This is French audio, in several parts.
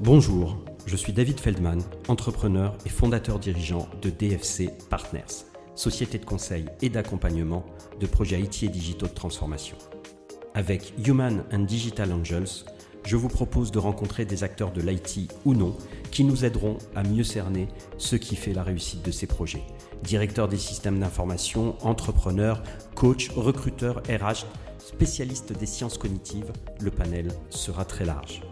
Bonjour, je suis David Feldman, entrepreneur et fondateur dirigeant de DFC Partners, société de conseil et d'accompagnement de projets IT et digitaux de transformation. Avec Human and Digital Angels, je vous propose de rencontrer des acteurs de l'IT ou non qui nous aideront à mieux cerner ce qui fait la réussite de ces projets. Directeurs des systèmes d'information, entrepreneurs, coachs, recruteurs, RH, spécialistes des sciences cognitives, le panel sera très large.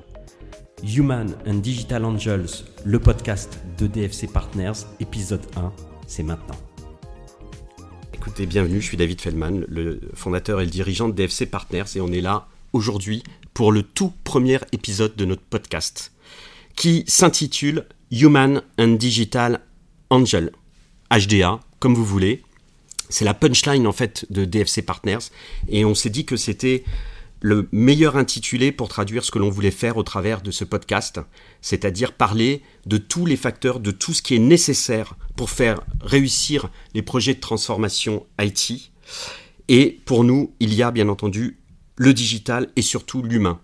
Human and Digital Angels, le podcast de DFC Partners, épisode 1, c'est maintenant. Écoutez, bienvenue, je suis David Feldman, le fondateur et le dirigeant de DFC Partners, et on est là aujourd'hui pour le tout premier épisode de notre podcast, qui s'intitule Human and Digital Angel, HDA, comme vous voulez. C'est la punchline en fait de DFC Partners, et on s'est dit que c'était le meilleur intitulé pour traduire ce que l'on voulait faire au travers de ce podcast, c'est-à-dire parler de tous les facteurs, de tout ce qui est nécessaire pour faire réussir les projets de transformation IT. Et pour nous, il y a bien entendu le digital et surtout l'humain.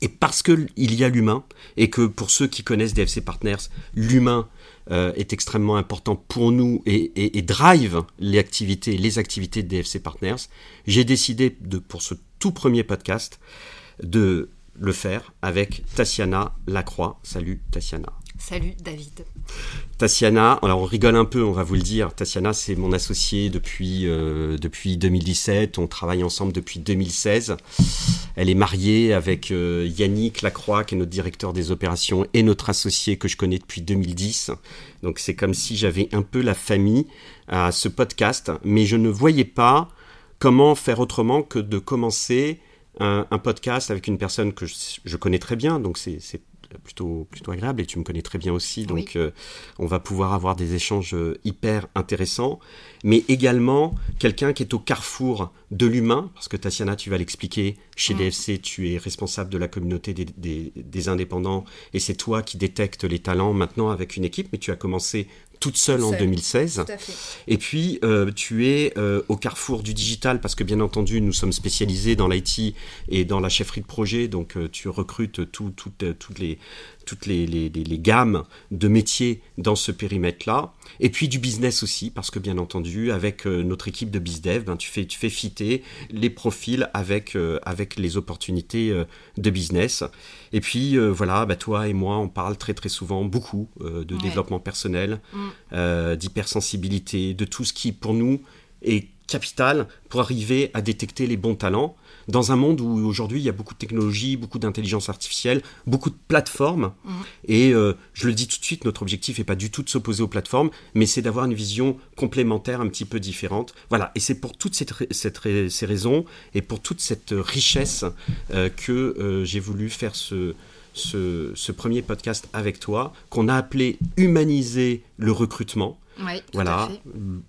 Et parce qu'il y a l'humain, et que pour ceux qui connaissent DFC Partners, l'humain euh, est extrêmement important pour nous et, drive les activités, les activités de DFC Partners, j'ai décidé de, pour ce tout premier podcast de le faire avec Tatiana Lacroix. Salut Tatiana. Salut David. Tatiana, alors on rigole un peu, on va vous le dire. Tatiana, c'est mon associée depuis, euh, depuis 2017. On travaille ensemble depuis 2016. Elle est mariée avec euh, Yannick Lacroix, qui est notre directeur des opérations et notre associé que je connais depuis 2010. Donc c'est comme si j'avais un peu la famille à ce podcast, mais je ne voyais pas comment faire autrement que de commencer un, podcast avec une personne que je, connais très bien, donc c'est plutôt, plutôt agréable et tu me connais très bien aussi, donc euh, on va pouvoir avoir des échanges euh, hyper intéressants, mais également quelqu'un qui est au carrefour de l'humain, parce que Tatiana, tu vas l'expliquer, chez mm. DFC, tu es responsable de la communauté des, des indépendants et c'est toi qui détectes les talents maintenant avec une équipe, mais tu as commencé toute seule en 2016. Et puis, euh, tu es euh, au carrefour du digital parce que, bien entendu, nous sommes spécialisés dans l'IT et dans la chefferie de projet. Donc, euh, tu recrutes toutes les, toutes les, les, les, gammes de métiers dans ce périmètre-là. Et puis du business aussi, parce que bien entendu, avec euh, notre équipe de BizDev, ben, tu, fais, tu fais fitter les profils avec, euh, avec les opportunités euh, de business. Et puis voilà, ben, toi et moi, on parle très très souvent beaucoup de développement personnel, mm. d'hypersensibilité, de tout ce qui pour nous est capital pour arriver à détecter les bons talents dans un monde où aujourd'hui il y a beaucoup de technologies, beaucoup d'intelligence artificielle, beaucoup de plateformes. Mhm. Et euh, je le dis tout de suite, notre objectif n'est pas du tout de s'opposer aux plateformes, mais c'est d'avoir une vision complémentaire un petit peu différente. Voilà, et c'est pour toutes cette, ces raisons et pour toute cette richesse euh, que euh, j'ai voulu faire ce, ce, ce, premier podcast avec toi, qu'on a appelé Humaniser le recrutement. Oui, voilà,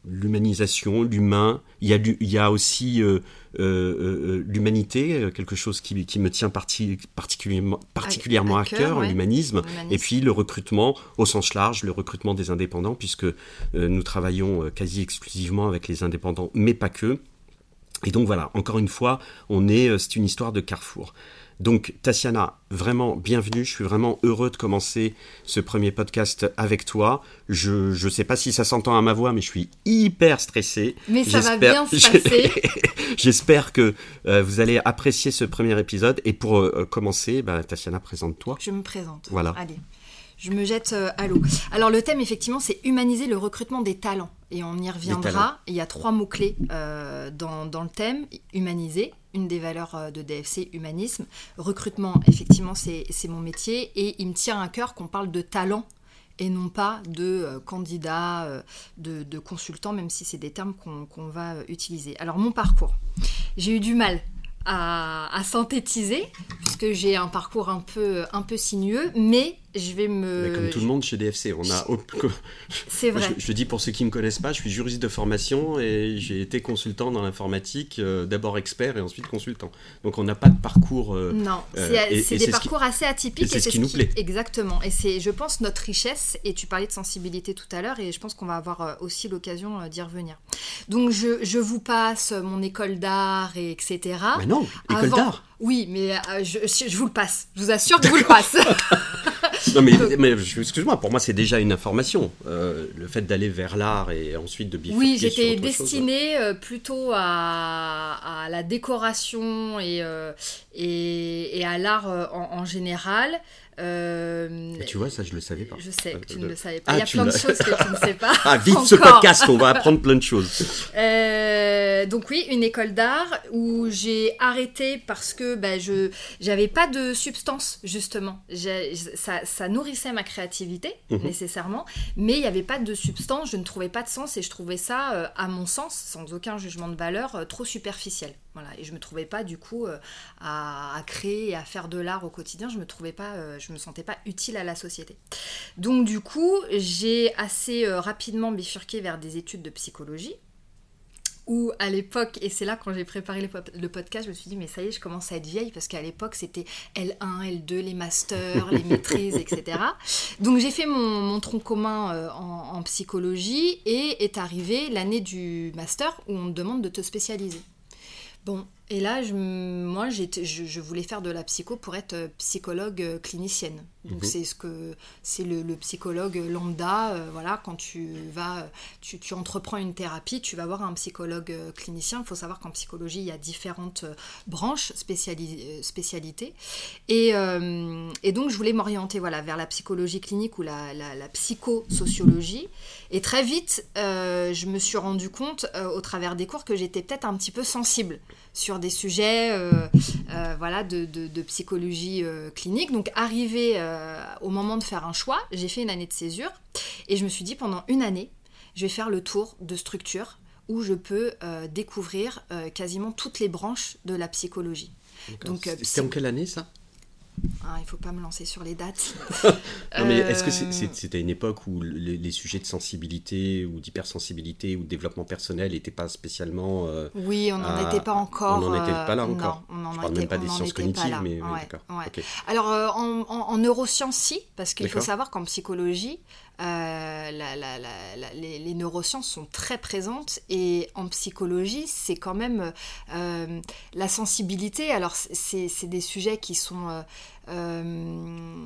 l'humanisation, l'humain. Il y a, il y a aussi euh, euh, euh, l'humanité, quelque chose qui, qui me tient particulièrement, particulièrement à, cœur, l'humanisme. Et puis le recrutement au sens large, le recrutement des indépendants, puisque nous travaillons quasi exclusivement avec les indépendants, mais pas que. Et donc voilà, encore une fois, on est, c'est une histoire de carrefour. Donc Tatiana, vraiment bienvenue, je suis vraiment heureux de commencer ce premier podcast avec toi. Je ne sais pas si ça s'entend à ma voix, mais je suis hyper stressé. Mais ça va bien se passer. J'espère que euh, vous allez apprécier ce premier épisode. Et pour euh, commencer, bah, Tatiana, présente-toi. Je me présente. Voilà. Allez je me jette euh, à l'eau. Alors le thème, effectivement, c'est humaniser le recrutement des talents. Et on y reviendra. Il y a trois mots-clés euh, dans, le thème. Humaniser, une des valeurs euh, de DFC, humanisme. Recrutement, effectivement, c'est mon métier. Et il me tient à cœur qu'on parle de talent et non pas de candidats, de, consultants, même si c'est des termes qu'on va utiliser. Alors mon parcours, j'ai eu du mal à, synthétiser, puisque j'ai un parcours un peu, un peu sinueux, mais je vais me. comme tout le monde chez DFC, on a. C'est vrai. Je, le dis pour ceux qui ne me connaissent pas, je suis juriste de formation et j'ai été consultant dans l'informatique, euh, d'abord expert et ensuite consultant. Donc on n'a pas de parcours. Euh, non, euh, c'est des parcours assez atypiques. Et c'est ce qui nous plaît. Exactement. Et c'est, je pense, notre richesse. Et tu parlais de sensibilité tout à l'heure et je pense qu'on va avoir aussi l'occasion d'y revenir. Donc je, je, vous passe mon école d'art et etc. Mais non, école d'art. Oui, mais je, je, vous le passe. Je vous assure que je vous le passe. non, mais, excuse-moi, pour moi, c'est déjà une information. Euh, le fait d'aller vers l'art et ensuite de bifurquer Oui, j'étais destinée euh, plutôt à, la décoration et, et, et à l'art en, général. Euh, tu vois, ça, je le savais pas. Je sais que tu ne le savais pas. Ah, Il y a plein de choses que tu ne sais pas. Ah, vite ce podcast, on va apprendre plein de choses. Euh, donc oui, une école d'art où j'ai arrêté parce que bah, je j'avais pas de substance justement. Ça, ça, nourrissait ma créativité mhm. nécessairement, mais il n'y avait pas de substance. Je ne trouvais pas de sens et je trouvais ça, euh, à mon sens, sans aucun jugement de valeur, trop superficiel. Et je me trouvais pas du coup à, à, créer et à faire de l'art au quotidien. Je me je me sentais pas utile à la société. Donc du coup, j'ai assez euh, rapidement bifurqué vers des études de psychologie où à l'époque, et c'est là quand j'ai préparé le, podcast, je me suis dit, mais ça y est, je commence à être vieille, parce qu'à l'époque, c'était L1, L2, les masters, les maîtrises, etc. Donc j'ai fait mon, tronc commun euh, en, psychologie, et est arrivée l'année du master où on te demande de te spécialiser. Bon, et là, je, moi, je, je, voulais faire de la psycho pour être euh, psychologue euh, clinicienne. Donc, mhm. c'est ce que c'est le, psychologue lambda. Euh, voilà, quand tu vas, tu, tu, entreprends une thérapie, tu vas voir un psychologue clinicien. Il faut savoir qu'en psychologie, il y a différentes branches, spécialités. Et, et, donc, je voulais m'orienter voilà, vers la psychologie clinique ou la, la, la psychosociologie. Et très vite, je me suis rendu compte, au travers des cours, que j'étais peut-être un petit peu sensible sur des sujets euh, euh, voilà, de, psychologie euh, clinique. Donc arrivé au moment de faire un choix, j'ai fait une année de césure et je me suis dit pendant une année, je vais faire le tour de structures où je peux découvrir quasiment toutes les branches de la psychologie. Donc, c'était en quelle année ça? Ah, il ne faut pas me lancer sur les dates. non, mais est-ce que c'était une époque où les, sujets de sensibilité ou d'hypersensibilité ou de développement personnel n'étaient pas spécialement. Euh, oui, on n'en était pas encore. On n'en était pas là euh, encore. Non, on en Je parle même pas des sciences cognitives, mais. Alors, euh, en, neurosciences, si, parce qu'il faut savoir qu'en psychologie, les, neurosciences sont très présentes et en psychologie, c'est quand même la sensibilité. Alors, c'est des sujets qui sont euh,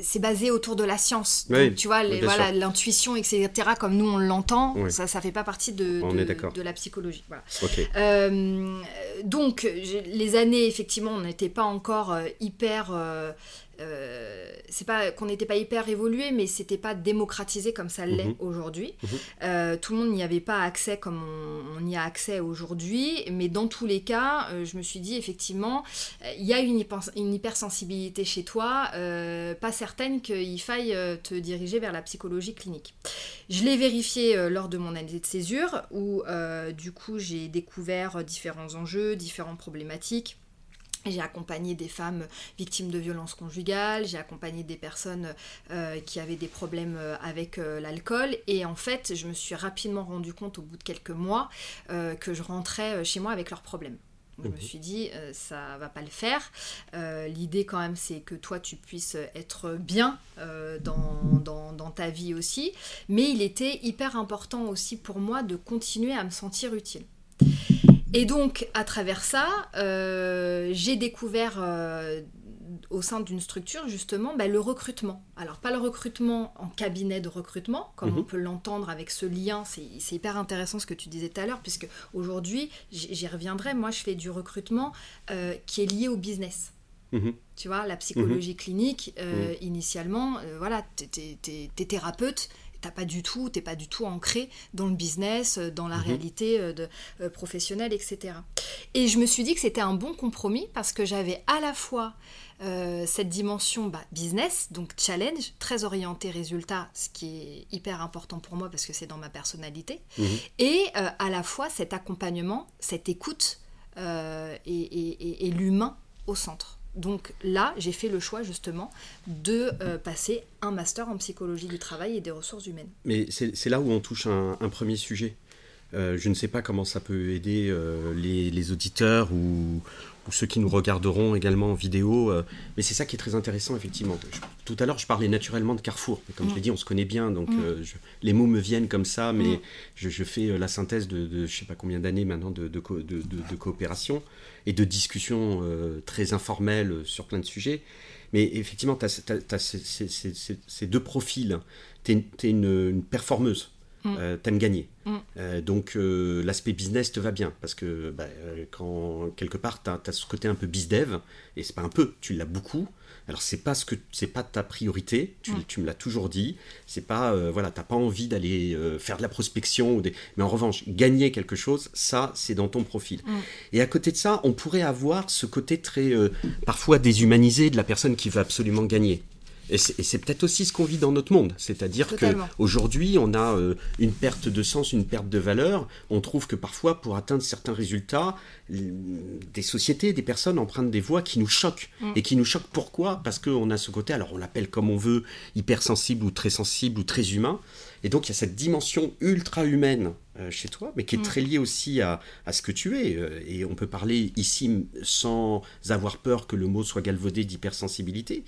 c'est basé autour de la science. tu vois, voilà, l'intuition, etc., comme nous on l'entend, ça ça fait pas partie de, de, la psychologie. Euh, donc, les années, effectivement, on n'était pas encore euh, hyper euh, c'est pas qu'on n'était pas hyper évolué, mais c'était pas démocratisé comme ça l'est mhm. aujourd'hui. Mhm. Euh, tout le monde n'y avait pas accès comme on, y a accès aujourd'hui, mais dans tous les cas, euh, je me suis dit effectivement, il y a une, une hypersensibilité chez toi, pas certaine qu'il faille te diriger vers la psychologie clinique. Je l'ai vérifié lors de mon année de césure, où du coup j'ai découvert différents enjeux, différentes problématiques j'ai accompagné des femmes victimes de violences conjugales, j'ai accompagné des personnes euh, qui avaient des problèmes euh, avec euh, l'alcool et en fait je me suis rapidement rendu compte au bout de quelques mois que je rentrais chez moi avec leurs problèmes. Je me mhm. suis dit, ça va pas le faire. L'idée, quand même, c'est que toi, tu puisses être bien dans, dans, dans, ta vie aussi. Mais il était hyper important aussi pour moi de continuer à me sentir utile. Et donc, à travers ça, euh, j'ai découvert euh, au sein d'une structure, justement, bah, le recrutement. Alors, pas le recrutement en cabinet de recrutement, comme mhm. on peut l'entendre avec ce lien, c'est hyper intéressant ce que tu disais tout à l'heure, puisque aujourd'hui, j'y reviendrai, moi, je fais du recrutement euh, qui est lié au business. Mhm. Tu vois, la psychologie mhm. clinique, initialement, voilà, tu es, thérapeute, t'as pas du tout, t'es pas du tout ancré dans le business, euh, dans la mhm. réalité euh, de, euh, professionnelle, etc. Et je me suis dit que c'était un bon compromis parce que j'avais à la fois cette dimension bah, business, donc challenge, très orienté résultat, ce qui est hyper important pour moi parce que c'est dans ma personnalité, mhm. et à la fois cet accompagnement, cette écoute et l'humain au centre. Donc là, j'ai fait le choix justement de euh, passer un master en psychologie du travail et des ressources humaines. Mais c'est là où on touche un, premier sujet. Euh, je ne sais pas comment ça peut aider euh, les, auditeurs ou, ceux qui nous regarderont également en vidéo, mais c'est ça qui est très intéressant effectivement. tout à l'heure, je parlais naturellement de Carrefour, mais comme je l'ai dit, on se connaît bien, donc mm. les mots me viennent comme ça, mais mm. je, fais la synthèse de, je ne sais pas combien d'années maintenant de, de, coopération et de discussions euh, très informelles sur plein de sujets. Mais effectivement, tu as, ces, deux profils. Tu es, une, performeuse. Mm. Euh, t'aimes gagner. Mm. Euh, donc euh, l'aspect business te va bien parce que bah, quand quelque part tu as, ce côté un peu bizdev et c'est pas un peu, tu l'as beaucoup. Alors c'est pas ce que c'est pas ta priorité, tu, mm. tu me l'as toujours dit. C'est pas voilà, t'as pas envie d'aller faire de la prospection ou des... mais en revanche gagner quelque chose, ça c'est dans ton profil. Et à côté de ça, on pourrait avoir ce côté très parfois déshumanisé de la personne qui veut absolument gagner. Et c'est peut-être aussi ce qu'on vit dans notre monde. C'est-à-dire qu'aujourd'hui, on a euh, une perte de sens, une perte de valeur. On trouve que parfois, pour atteindre certains résultats, des sociétés, des personnes empruntent des voies qui nous choquent. Mm. Et qui nous choquent pourquoi? Parce qu'on a ce côté, alors on l'appelle comme on veut, hypersensible ou très sensible ou très humain. Et donc il y a cette dimension ultra humaine euh, chez toi, mais qui est mm. très liée aussi à, à, ce que tu es. Euh, et on peut parler ici sans avoir peur que le mot soit galvaudé d'hypersensibilité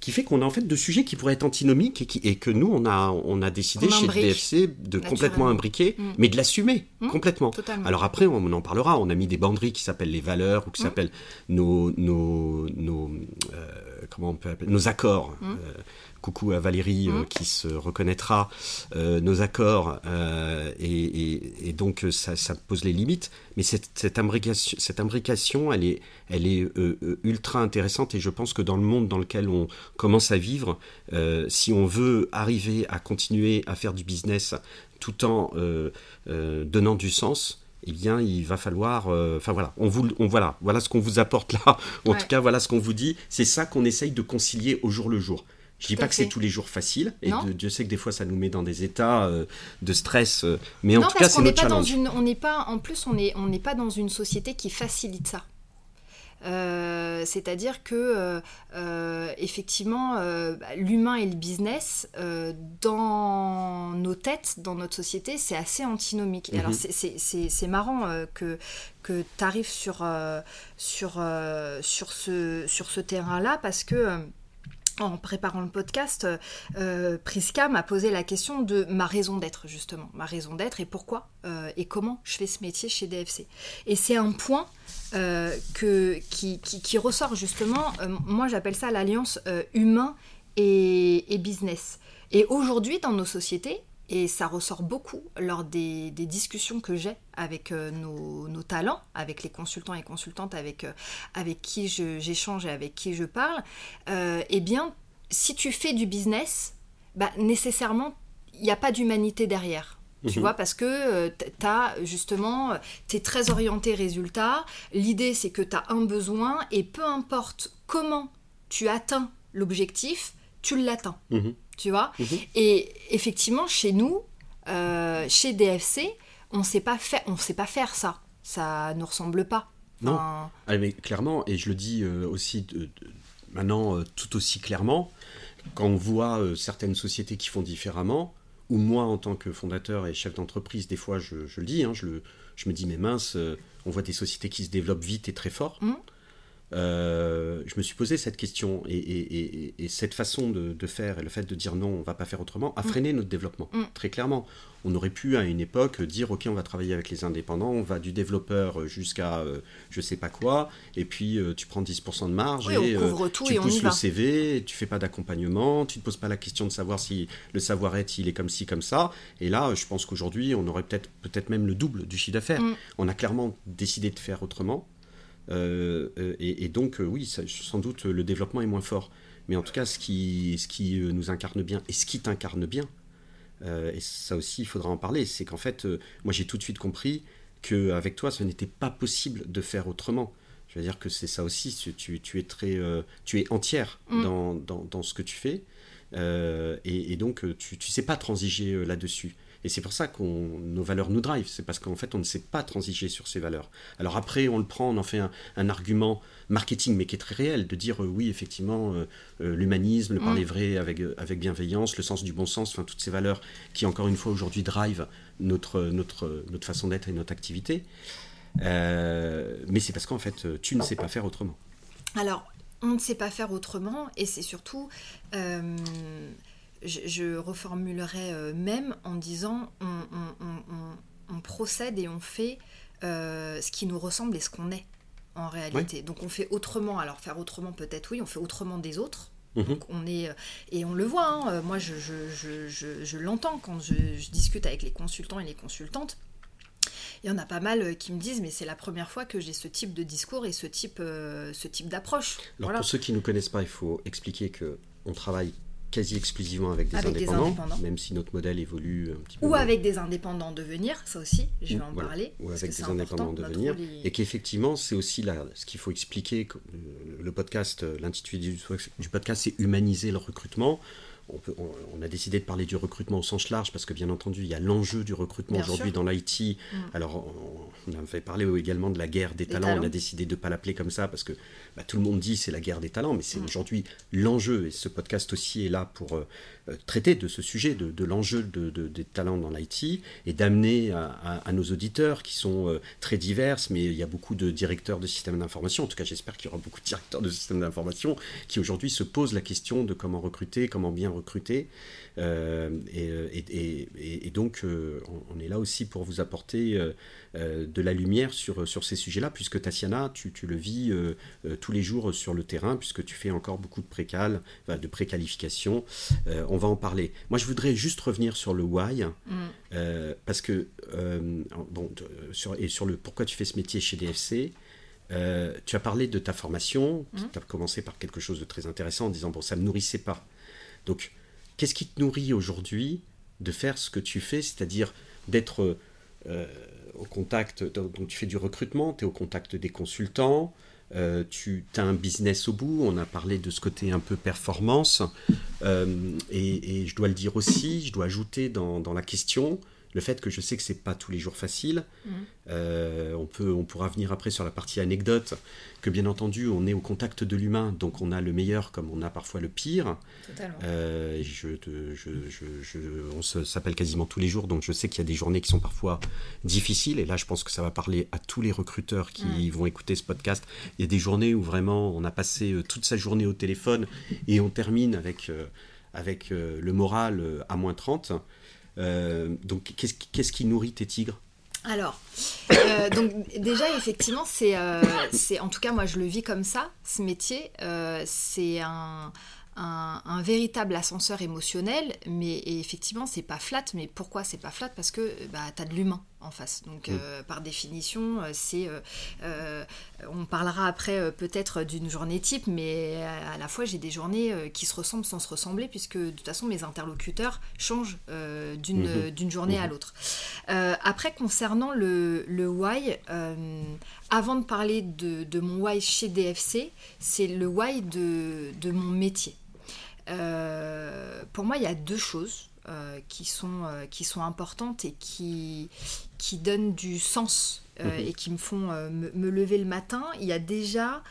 qui fait qu'on a en fait deux sujets qui pourraient être antinomiques et, que nous, on a, on a décidé chez le DFC de complètement imbriquer, mm. mais de l'assumer mm. complètement. Alors après, on en parlera. On a mis des banderies qui s'appellent les valeurs ou qui mm. s'appellent nos, nos, nos euh, comment on peut appeler, nos accords. Euh, coucou à Valérie euh, qui se reconnaîtra, nos accords, et, donc ça, ça, pose les limites. Mais cette, cette, imbrication, cette imbrication, elle est, elle est ultra intéressante et je pense que dans le monde dans lequel on commence à vivre, si on veut arriver à continuer à faire du business tout en donnant du sens, eh bien, il va falloir. Euh, enfin voilà, on vous, on, voilà, voilà ce qu'on vous apporte là. En tout cas, voilà ce qu'on vous dit. C'est ça qu'on essaye de concilier au jour le jour. Je dis pas que c'est tous les jours facile, et Dieu sait que des fois ça nous met dans des états euh, de stress, euh, mais en tout cas c'est notre challenge. on n'est pas, en plus, on n'est on pas dans une société qui facilite ça. Euh, c'est-à-dire que effectivement, bah, l'humain et le business dans nos têtes, dans notre société, c'est assez antinomique. Alors mhm. c'est marrant que que tu arrives sur, sur, sur ce, sur ce terrain-là parce que en préparant le podcast, euh, Priska m'a posé la question de ma raison d'être, justement. Ma raison d'être et pourquoi et comment je fais ce métier chez DFC. Et c'est un point euh, qui, ressort justement, euh, moi j'appelle ça l'alliance euh, humain et, business. Et aujourd'hui dans nos sociétés, et ça ressort beaucoup lors des, des discussions que j'ai avec nos, nos, talents, avec les consultants et consultantes avec, avec qui j'échange et avec qui je parle, eh bien, si tu fais du business, bah, nécessairement, il n'y a pas d'humanité derrière. Tu mhm. vois, parce que euh, tu as justement, tu es très orienté résultat. L'idée, c'est que tu as un besoin et peu importe comment tu atteins l'objectif, tu l'atteins. Mhm. Tu vois mhm. Et effectivement, chez nous, euh, chez DFC, on sait pas faire, on sait pas faire ça. Ça ne ressemble pas. Non. Ah, mais clairement, et je le dis euh, aussi maintenant tout aussi clairement, quand on voit certaines sociétés qui font différemment, ou moi en tant que fondateur et chef d'entreprise, des fois je, le dis, hein, je, me dis mais mince, euh, on voit des sociétés qui se développent vite et très fort. Mmh. Euh, je me suis posé cette question et, cette façon de, faire et le fait de dire non, on va pas faire autrement, a mm. freiné notre développement, mm. très clairement. On aurait pu à une époque dire ok, on va travailler avec les indépendants, on va du développeur jusqu'à euh, je sais pas quoi, et puis euh, tu prends 10% de marge et tu pousses le CV, tu fais pas d'accompagnement, tu te poses pas la question de savoir si le savoir-être il est comme ci, comme ça. Et là, je pense qu'aujourd'hui, on aurait peut-être peut-être même le double du chiffre d'affaires. Mm. On a clairement décidé de faire autrement. Euh, euh, et, donc, euh, oui, sans doute, le développement est moins fort. Mais en tout cas, ce qui, ce qui nous incarne bien et ce qui t'incarne bien, et ça aussi, il faudra en parler, c'est qu'en fait, moi, j'ai tout de suite compris qu'avec toi, ce n'était pas possible de faire autrement. Je veux dire que c'est ça aussi, tu, tu, es très, tu es entière mm. dans, dans, dans, ce que tu fais, et, et, donc tu ne sais pas transiger là-dessus. Et c'est pour ça que nos valeurs nous drive. C'est parce qu'en fait, on ne sait pas transiger sur ces valeurs. Alors après, on le prend, on en fait un, argument marketing, mais qui est très réel, de dire euh, oui, effectivement, euh, euh, l'humanisme, le parler mm. vrai avec, avec bienveillance, le sens du bon sens, enfin toutes ces valeurs qui, encore une fois, aujourd'hui drive notre, notre, notre façon d'être et notre activité. mais c'est parce qu'en fait, tu ne sais pas faire autrement. Alors, on ne sait pas faire autrement, et c'est surtout je, reformulerai euh, même en disant on, procède et on fait euh, ce qui nous ressemble et ce qu'on est. en réalité. Donc on fait autrement. Alors faire autrement peut-être oui, on fait autrement des autres. Mhm. Donc on est et on le voit. Hein. moi je, je, je, je l'entends quand je, discute avec les consultants et les consultantes. Il y en a pas mal qui me disent mais c'est la première fois que j'ai ce type de discours et ce type, ce type d'approche. Alors pour ceux qui ne nous connaissent pas, il faut expliquer que on travaille quasi exclusivement avec, des, indépendants, même si notre modèle évolue un petit peu. Ou avec des indépendants de venir, ça aussi, je vais en parler. Ou avec des indépendants de venir. Et qu'effectivement, c'est aussi là, ce qu'il faut expliquer. Le podcast, l'intitulé du podcast, c'est humaniser le recrutement on, a décidé de parler du recrutement au sens large parce que bien entendu il y a l'enjeu du recrutement aujourd'hui dans l'IT. Mm. Alors on, a fait parler également de la guerre des, talents. On a décidé de ne pas l'appeler comme ça parce que bah, tout le monde dit c'est la guerre des talents, mais c'est mm. aujourd'hui l'enjeu et ce podcast aussi est là pour euh, traiter de ce sujet, de, l'enjeu de, des talents dans l'IT et d'amener à, nos auditeurs qui sont euh, très diverses, mais il y a beaucoup de directeurs de systèmes d'information, en tout cas j'espère qu'il y aura beaucoup de directeurs de systèmes d'information qui aujourd'hui se posent la question de comment recruter, comment bien recruter. Euh, et, donc on, est là aussi pour vous apporter de la lumière sur, sur ces sujets-là, puisque Tatiana, tu, tu le vis tous les jours sur le terrain, puisque tu fais encore beaucoup de précal, de préqualification. on va en parler. Moi, je voudrais juste revenir sur le why, mm. euh, parce que, euh, bon, sur, et sur le pourquoi tu fais ce métier chez DFC. Euh, tu as parlé de ta formation, mm. tu as commencé par quelque chose de très intéressant en disant, bon, ça ne me nourrissait pas. Donc, qu'est-ce qui te nourrit aujourd'hui de faire ce que tu fais, c'est-à-dire d'être au contact, donc tu fais du recrutement, tu es au contact des consultants, euh, tu as un business au bout, on a parlé de ce côté un peu performance, euh, et, je dois le dire aussi, je dois ajouter dans, dans la question, le fait que je sais que c'est pas tous les jours facile. Mm. Euh, on, peut, on pourra venir après sur la partie anecdote, que bien entendu, on est au contact de l'humain, donc on a le meilleur comme on a parfois le pire. Euh, je, on s'appelle quasiment tous les jours, donc je sais qu'il y a des journées qui sont parfois difficiles, et là je pense que ça va parler à tous les recruteurs qui mm. vont écouter ce podcast. Il y a des journées où vraiment on a passé euh, toute sa journée au téléphone et on termine avec, avec le moral à moins 30. Euh, donc, qu'est-ce qui nourrit tes tigres alors, euh, donc déjà effectivement, euh, c'est, en tout cas moi je le vis comme ça. Ce métier, c'est un, un, véritable ascenseur émotionnel, mais effectivement, c'est pas flat. Mais pourquoi c'est pas flat Parce que bah, tu as de l'humain en face. Donc, mm. euh, par définition, euh, c'est. Euh, on parlera après peut-être d'une journée type, mais à la fois, j'ai des journées qui se ressemblent sans se ressembler, puisque de toute façon, mes interlocuteurs changent d'une, mm-hmm. d'une journée à mm-hmm. l'autre. après, concernant le, le why, avant de parler de, de, mon why chez DFC, c'est le why de, de mon métier. Pour moi, il y a deux choses euh, qui, sont, euh, qui sont importantes et qui, qui donnent du sens mhm. et qui me font me, lever le matin. Il y a déjà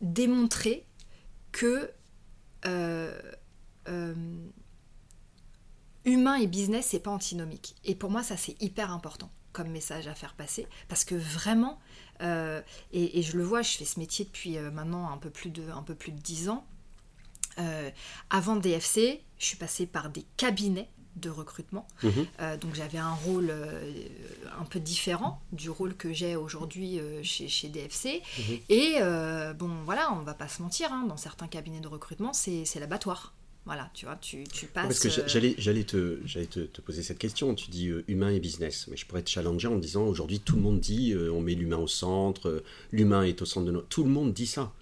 démontré que humain et business, c'est pas antinomique. Et pour moi, ça, c'est hyper important comme message à faire passer parce que vraiment, et, je le vois, je fais ce métier depuis maintenant un peu plus de, un peu plus de 10 ans. Euh, avant DFC, je suis passée par des cabinets de recrutement. Mhm. Euh, donc j'avais un rôle euh, un peu différent du rôle que j'ai aujourd'hui chez, DFC. Mhm. Et bon, voilà, on va pas se mentir, hein, dans certains cabinets de recrutement, c'est l'abattoir. Voilà, tu vois, tu, tu passes... Parce que j'allais, te, j'allais te, poser cette question. Tu dis humain et business. Mais je pourrais te challenger en disant, aujourd'hui, tout le monde dit, on met l'humain au centre, l'humain est au centre de notre... Tout le monde dit ça.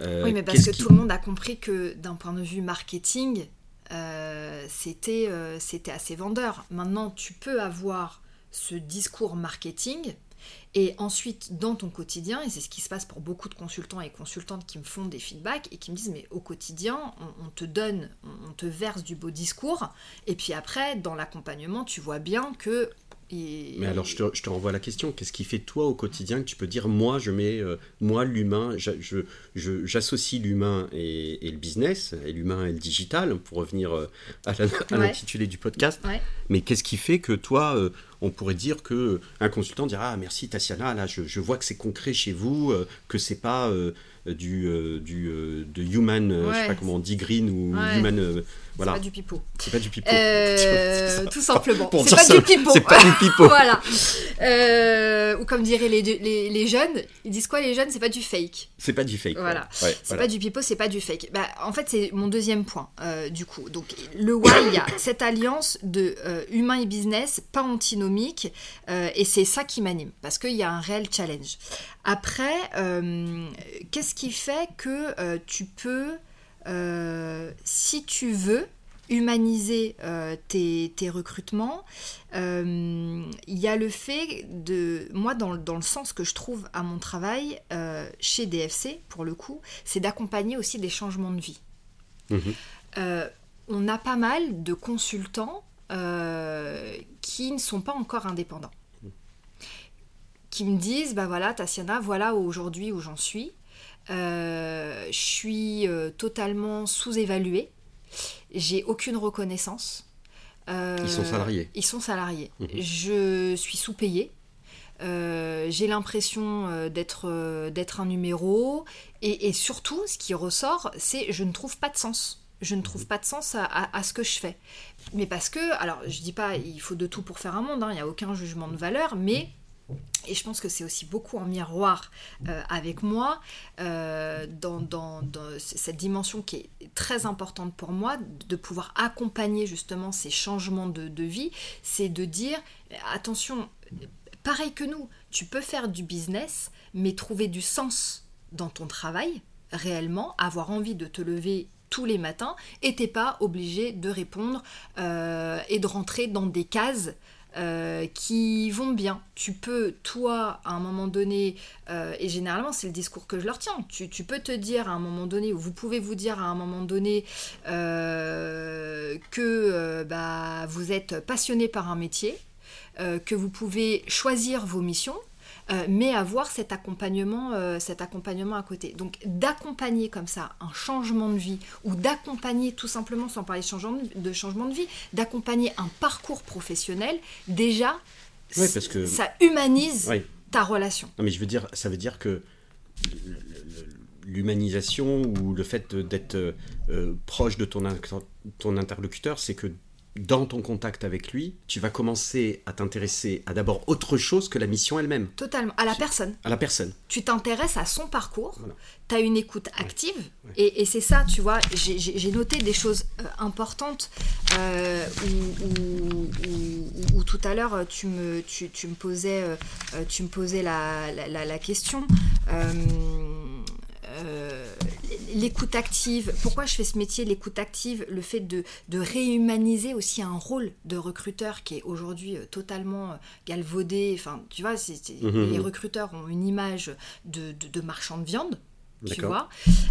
Euh, oui, mais parce que tout le monde a compris que d'un point de vue marketing, euh, c'était euh, c'était assez vendeur. Maintenant, tu peux avoir ce discours marketing et ensuite dans ton quotidien, et c'est ce qui se passe pour beaucoup de consultants et consultantes qui me font des feedbacks et qui me disent mais au quotidien, on, te donne, on te verse du beau discours, et puis après, dans l'accompagnement, tu vois bien que mais alors, je te, je te, renvoie à la question. Qu'est-ce qui fait toi au quotidien que tu peux dire, moi, je mets, euh, moi, l'humain, j'associe je, l'humain et, et, le business, et l'humain et le digital, pour revenir euh, à l'intitulé du podcast. Mais qu'est-ce qui fait que toi, euh, on pourrait dire que un consultant dira, ah, merci Tatiana, là, je, je vois que c'est concret chez vous, que c'est pas du, du de human, je sais pas comment on dit green ou human voilà. C'est pas du pipeau. C'est pas du pipeau. Euh, tout simplement. C'est pas, du pipeau. C'est pas du pipeau. voilà. Euh, ou comme diraient les, les, les, jeunes, ils disent quoi les jeunes? C'est pas du fake. C'est pas du fake. Voilà. c'est pas du pipeau, c'est pas du fake. Bah, en fait, c'est mon deuxième point, euh, du coup. Donc, le why, il y a cette alliance de humain et business, pas antinomique, et c'est ça qui m'anime, parce qu'il y a un réel challenge. Après, qu'est-ce qui fait que tu peux si tu veux humaniser euh, tes, recrutements, euh, il y a le fait de, moi dans, le sens que je trouve à mon travail chez DFC, pour le coup, c'est d'accompagner aussi des changements de vie. Mhm. on a pas mal de consultants qui ne sont pas encore indépendants. Qui me disent, bah voilà, Tatiana, voilà aujourd'hui où j'en suis. Euh, je suis euh, totalement sous-évaluée. J'ai aucune reconnaissance. Euh, ils sont salariés. Ils sont salariés. Mhm. Je suis sous-payée. j'ai l'impression d'être d'être un numéro et, surtout ce qui ressort c'est je ne trouve pas de sens je ne trouve mhm. pas de sens à, ce que je fais mais parce que alors je dis pas il faut de tout pour faire un monde hein, il n'y a aucun jugement de valeur mais et je pense que c'est aussi beaucoup en miroir euh, avec moi, euh, dans, cette dimension qui est très importante pour moi, de pouvoir accompagner justement ces changements de, vie, c'est de dire, attention, pareil que nous, tu peux faire du business, mais trouver du sens dans ton travail, réellement, avoir envie de te lever tous les matins, et t'es pas obligé de répondre euh, et de rentrer dans des cases euh, qui vont bien. Tu peux, toi, à un moment donné, euh, et généralement c'est le discours que je leur tiens, tu, peux te dire à un moment donné, ou vous pouvez vous dire à un moment donné euh, que bah, vous êtes passionné par un métier, que vous pouvez choisir vos missions, euh, mais avoir cet accompagnement, euh, cet accompagnement à côté. Donc d'accompagner comme ça un changement de vie, ou d'accompagner tout simplement, sans parler de changement de, changement de vie, d'accompagner un parcours professionnel, déjà, parce que... ça humanise ta relation. Non mais je veux dire, ça veut dire que l'humanisation ou le fait d'être euh, proche de ton, ton interlocuteur, c'est que dans ton contact avec lui, tu vas commencer à t'intéresser à d'abord autre chose que la mission elle-même. Totalement, à la personne. À la personne. Tu t'intéresses à son parcours, tu as une écoute active, Et, c'est ça, tu vois, j'ai noté des choses euh, importantes euh, où, tout à l'heure tu me, tu, me posais, euh, tu me posais la, la, la question. L'écoute active, pourquoi je fais ce métier, l'écoute active, le fait de, réhumaniser aussi un rôle de recruteur qui est aujourd'hui euh, totalement euh, galvaudé. Enfin, tu vois, mhm. les recruteurs ont une image de, de, de marchand de viande tu vois.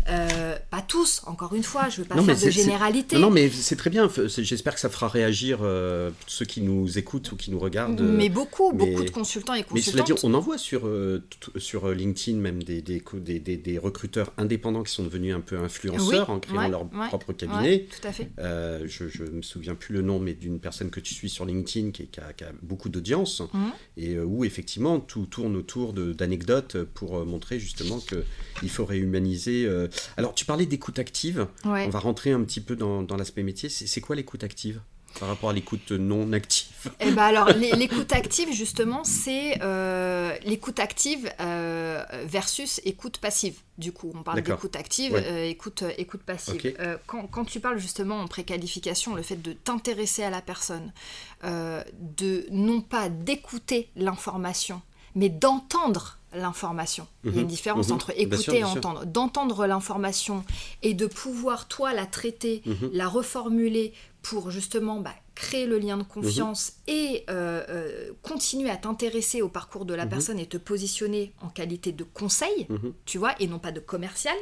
Euh, pas tous, encore une fois, je veux pas faire de généralité. Non, mais c'est très bien. J'espère que ça fera réagir euh, ceux qui nous écoutent ou qui nous regardent. Mais beaucoup, beaucoup de consultants et consultantes. Mais cela dit, on en voit sur, euh, sur LinkedIn même des des, des, des, recruteurs indépendants qui sont devenus un peu influenceurs en créant leur propre cabinet. tout à fait. je ne me souviens plus le nom, mais d'une personne que tu suis sur LinkedIn qui, qui, a, beaucoup d'audience mhm. et où effectivement tout tourne autour d'anecdotes pour montrer justement qu'il faudrait humaniser. Euh. Alors, tu parlais d'écoute active. On va rentrer un petit peu dans, l'aspect métier. C'est quoi l'écoute active par rapport à l'écoute non active? Eh ben alors, l'écoute active, justement, c'est euh, l'écoute active euh, versus écoute passive. Du coup, on parle d'écoute active, écoute, écoute passive. Quand, quand, tu parles justement en préqualification, le fait de t'intéresser à la personne, de non pas d'écouter l'information, mais d'entendre l'information. Il y a une mhm. différence mhm. entre écouter et entendre. D'entendre l'information et de pouvoir, toi, la traiter, mhm. la reformuler pour justement bah, créer le lien de confiance mhm. et euh, euh, continuer à t'intéresser au parcours de la mhm. personne et te positionner en qualité de conseil, mhm. tu vois, et non pas de commercial,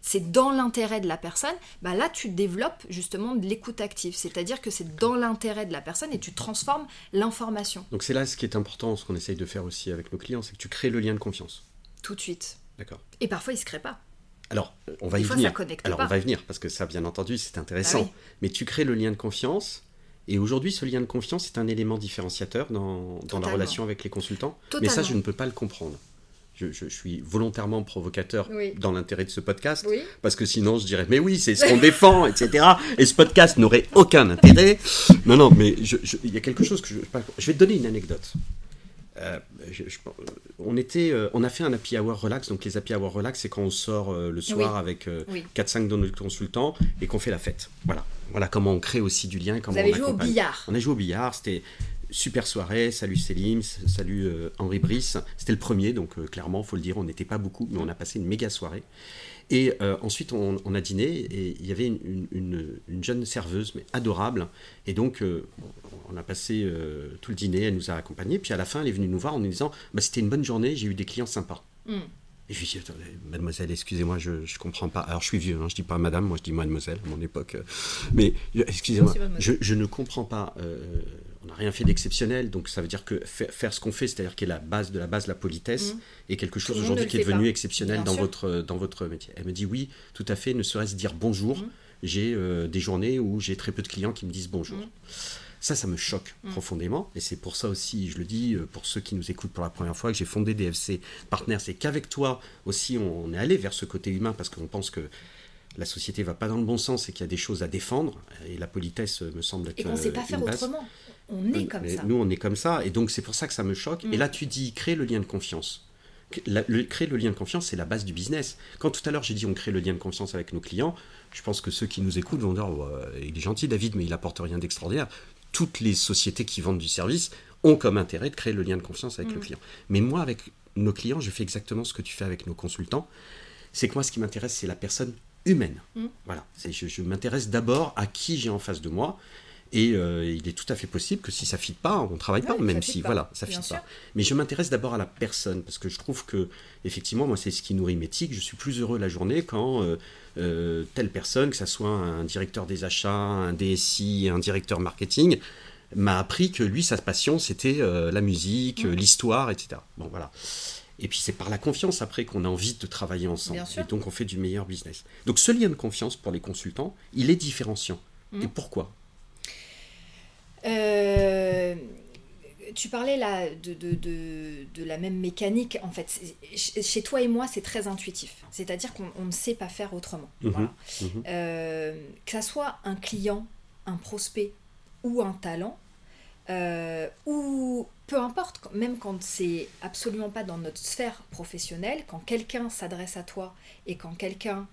c'est dans l'intérêt de la personne, bah là tu développes justement de l'écoute active, c'est-à-dire que c'est dans l'intérêt de la personne et tu transformes l'information. Donc c'est là ce qui est important, ce qu'on essaye de faire aussi avec nos clients, c'est que tu crées le lien de confiance. Tout de suite. D'accord. Et parfois il se crée pas. Alors, on va y venir. Alors, on va y venir parce que ça, bien entendu, c'est intéressant. Bah Mais tu crées le lien de confiance et aujourd'hui, ce lien de confiance est un élément différenciateur dans, la relation avec les consultants. Mais ça, je ne peux pas le comprendre. je, suis volontairement provocateur dans l'intérêt de ce podcast, parce que sinon je dirais, mais oui, c'est ce qu'on défend, etc. Et ce podcast n'aurait aucun intérêt. Non, non, mais il y a quelque chose que je... Je vais te donner une anecdote. Euh, on, était, euh, on a fait un happy hour relax. Donc, les happy hour relax, c'est quand on sort euh, le soir avec 4-5 de nos consultants et qu'on fait la fête. Voilà. Voilà comment on crée aussi du lien. Comment Vous avez joué au billard. On a joué au billard. C'était super soirée. Salut Célim, salut Henri Brice. C'était le premier, donc clairement, faut le dire, on n'était pas beaucoup, mais on a passé une méga soirée. Et ensuite, on, a dîné et il y avait une, jeune serveuse, mais adorable. Et donc, on a passé euh, tout le dîner, elle nous a accompagnés. Puis à la fin, elle est venue nous voir en nous disant bah, C'était une bonne journée, j'ai eu des clients sympas. Mm. Et je lui ai dit Mademoiselle, excusez-moi, je ne comprends pas. Alors je suis vieux, hein, je dis pas madame, moi je dis mademoiselle à mon époque. Mais excusez-moi, je, ne comprends pas. Euh, on n'a rien fait d'exceptionnel, donc ça veut dire que faire, ce qu'on fait, c'est-à-dire qui est la base de la base, la politesse, mm. est quelque chose aujourd'hui qui est devenu exceptionnel dans votre, dans votre métier. Elle me dit oui, tout à fait, ne serait-ce dire bonjour. Mm. J'ai euh, des journées où j'ai très peu de clients qui me disent bonjour. Ça, ça me choque mm. profondément. Et c'est pour ça aussi, je le dis, euh, pour ceux qui nous écoutent pour la première fois, que j'ai fondé DFC Partners. C'est qu'avec toi aussi, on est allé vers ce côté humain parce qu'on pense que la société va pas dans le bon sens et qu'il y a des choses à défendre. Et la politesse me semble être. Et qu'on ne sait pas faire autrement. On est comme ça. Nous, on est comme ça. Et donc, c'est pour ça que ça me choque. Et mm. là, tu dis, créer le lien de confiance. créer le lien de confiance, c'est la base du business. Quand tout à l'heure j'ai dit on crée le lien de confiance avec nos clients, je pense que ceux qui nous écoutent vont dire il est gentil David, mais il apporte rien d'extraordinaire toutes les sociétés qui vendent du service ont comme intérêt de créer le lien de confiance avec le mm. client. Mais moi, avec nos clients, je fais exactement ce que tu fais avec nos consultants. C'est que moi, ce qui m'intéresse, c'est la personne humaine. Mm. Voilà. Je, je m'intéresse d'abord à qui j'ai en face de moi. Et euh, il est tout à fait possible que si ça ne fit pas, on ne travaille pas, même si voilà, ça ne fit pas. Mais je m'intéresse d'abord à la personne parce que je trouve que effectivement, moi, c'est ce qui nourrit mes tics. Je suis plus heureux la journée quand euh, euh, telle personne, que ce soit un directeur des achats, un DSI, un directeur marketing, m'a appris que lui, sa passion, c'était la musique, l'histoire, etc. Bon, voilà. Et puis c'est par la confiance après qu'on a envie de travailler ensemble. Et donc on fait du meilleur business. Donc ce lien de confiance pour les consultants, il est différenciant. Mm. Et pourquoi? Euh, tu parlais là de, de, de, la même mécanique. En fait, chez toi et moi, c'est très intuitif. C'est-à-dire qu'on ne sait pas faire autrement. Mhm, mhm. Euh, que ça soit un client, un prospect ou un talent, euh, ou peu importe, même quand c'est absolument pas dans notre sphère professionnelle, quand quelqu'un s'adresse à toi et quand quelqu'un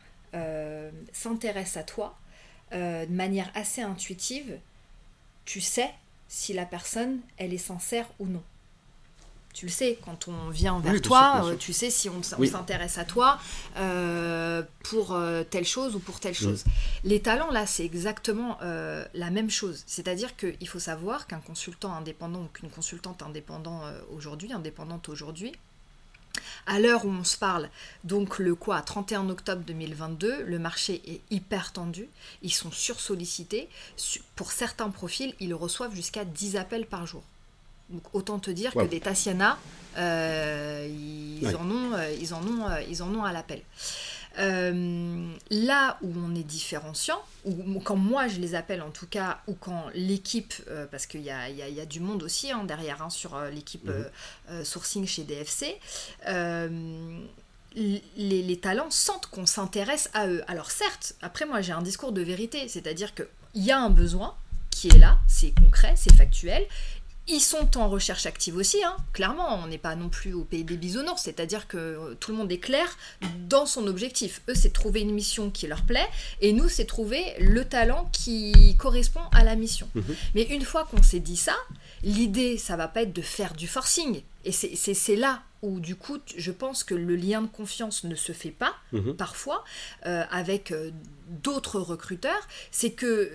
s'intéresse à toi de manière assez intuitive, tu sais si la personne, elle est sincère ou non. Tu le sais, quand on vient vers toi, euh, tu sais si on, s'intéresse à toi euh, pour euh, telle chose ou pour telle chose. Les talents, là, c'est exactement la même chose. C'est-à-dire qu'il faut savoir qu'un consultant indépendant ou qu'une consultante indépendante aujourd'hui, indépendante aujourd'hui, à l'heure où on se parle, donc le quoi, 31 octobre 2022, le marché est hyper tendu, ils sont sursollicités. Pour certains profils, ils reçoivent jusqu'à 10 appels par jour. Donc autant te dire que des Tatiana, euh, ils, en ont, euh, ils, en ont, euh, ils en ont à l'appel. Euh, là où on est différenciant, ou quand moi je les appelle en tout cas, ou quand l'équipe, euh, parce qu'il y a, y, a, du monde aussi hein, derrière hein, sur euh, l'équipe mhm. sourcing chez DFC, les, les, talents sentent qu'on s'intéresse à eux. Alors certes, après moi j'ai un discours de vérité, c'est-à-dire qu'il y a un besoin qui est là, c'est concret, c'est factuel, ils sont en recherche active aussi, hein. clairement, on n'est pas non plus au pays des bisounours, c'est-à-dire que euh, tout le monde est clair dans son objectif. Eux, c'est trouver une mission qui leur plaît, et nous, c'est trouver le talent qui correspond à la mission. Mhm. Mais une fois qu'on s'est dit ça, l'idée, ça va pas être de faire du forcing. Et c'est là où, du coup, je pense que le lien de confiance ne se fait pas, mhm. parfois, euh, avec euh, d'autres recruteurs, c'est que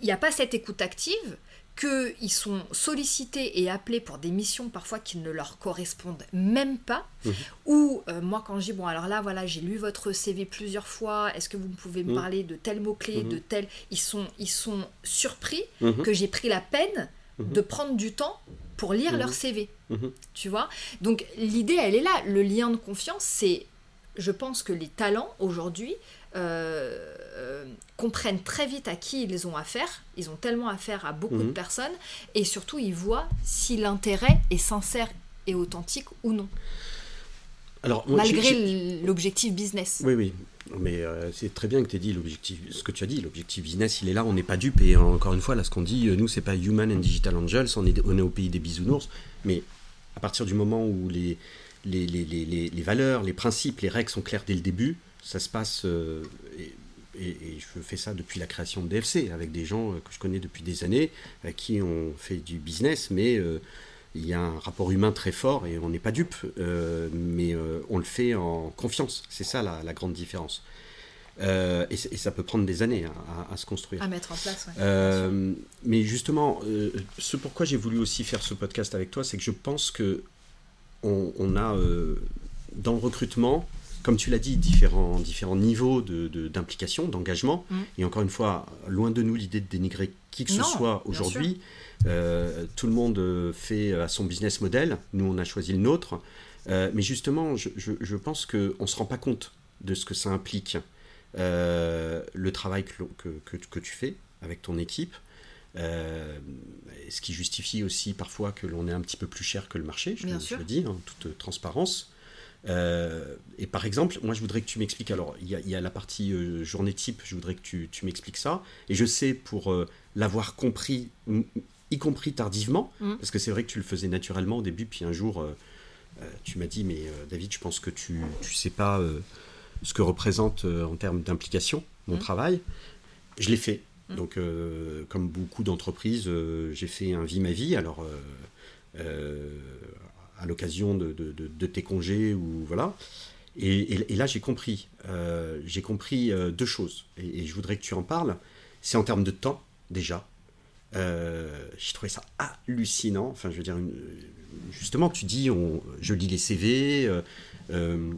il n'y a pas cette écoute active qu'ils sont sollicités et appelés pour des missions parfois qui ne leur correspondent même pas, mhm. ou euh, moi quand je dis, bon alors là voilà, j'ai lu votre CV plusieurs fois, est-ce que vous pouvez me mhm. parler de tel mot-clé, de mhm. tel... Ils sont, ils sont surpris que j'ai pris la peine de prendre du temps pour lire leur CV. Tu vois? Donc l'idée, elle est là. Le lien de confiance, c'est, je pense que les talents aujourd'hui, euh, euh, comprennent très vite à qui ils ont affaire. Ils ont tellement affaire à beaucoup de mhm. personnes. Et surtout, ils voient si l'intérêt est sincère est authentique ou non. Alors, Malgré l'objectif business. Oui, oui. Mais euh, c'est très bien que tu aies dit l'objectif, ce que tu as dit, l'objectif business, il est là, on n'est pas dupe. Et encore une fois, là, ce qu'on dit, nous, c'est pas Human and Digital Angels, on est, on est au pays des bisounours. Mais à partir du moment où les, les, les, les, les valeurs, les principes, les règles sont claires dès le début, ça se passe. Euh, et, je fais ça depuis la création de DFC, avec des gens que je connais depuis des années, à qui on fait du business, mais il y a un rapport humain très fort et on n'est pas dupe, euh, mais euh, on le fait en confiance. C'est ça la, grande différence. Euh, et, ça peut prendre des années hein, à, se construire. À mettre en place. mais justement, ce pourquoi j'ai voulu aussi faire ce podcast avec toi, c'est que je pense que on, a dans le recrutement, comme tu l'as dit, différents, différents niveaux d'implication, de, d'engagement. Mm. Et encore une fois, loin de nous l'idée de dénigrer qui que ce soit aujourd'hui. Euh, tout le monde fait à son business model. Nous, on a choisi le nôtre. Euh, mais justement, je, pense qu'on ne se rend pas compte de ce que ça implique, euh, le travail que, que, tu fais avec ton équipe. ce qui justifie aussi parfois que l'on est un petit peu plus cher que le marché, je, le dis, en toute transparence. Et par exemple, moi je voudrais que tu m'expliques, alors il y, a la partie journée type, je voudrais que tu, tu m'expliques ça, et je sais pour l'avoir compris y compris tardivement, mm. parce que c'est vrai que tu le faisais naturellement au début, puis un jour, euh, euh, tu m'as dit, mais euh, David, je pense que tu ne sais pas ce que représente en termes d'implication mon mm. travail. Je l'ai fait. Mm. Donc, comme beaucoup d'entreprises, j'ai fait un vie ma vie. Alors, à l'occasion de, de, tes congés ou voilà. Et, là, j'ai compris. j'ai compris deux choses. Et, et, je voudrais que tu en parles. C'est en termes de temps déjà. Euh, j'ai trouvé ça hallucinant. Enfin, je veux dire, justement, tu dis, on, je lis les CV, euh, euh,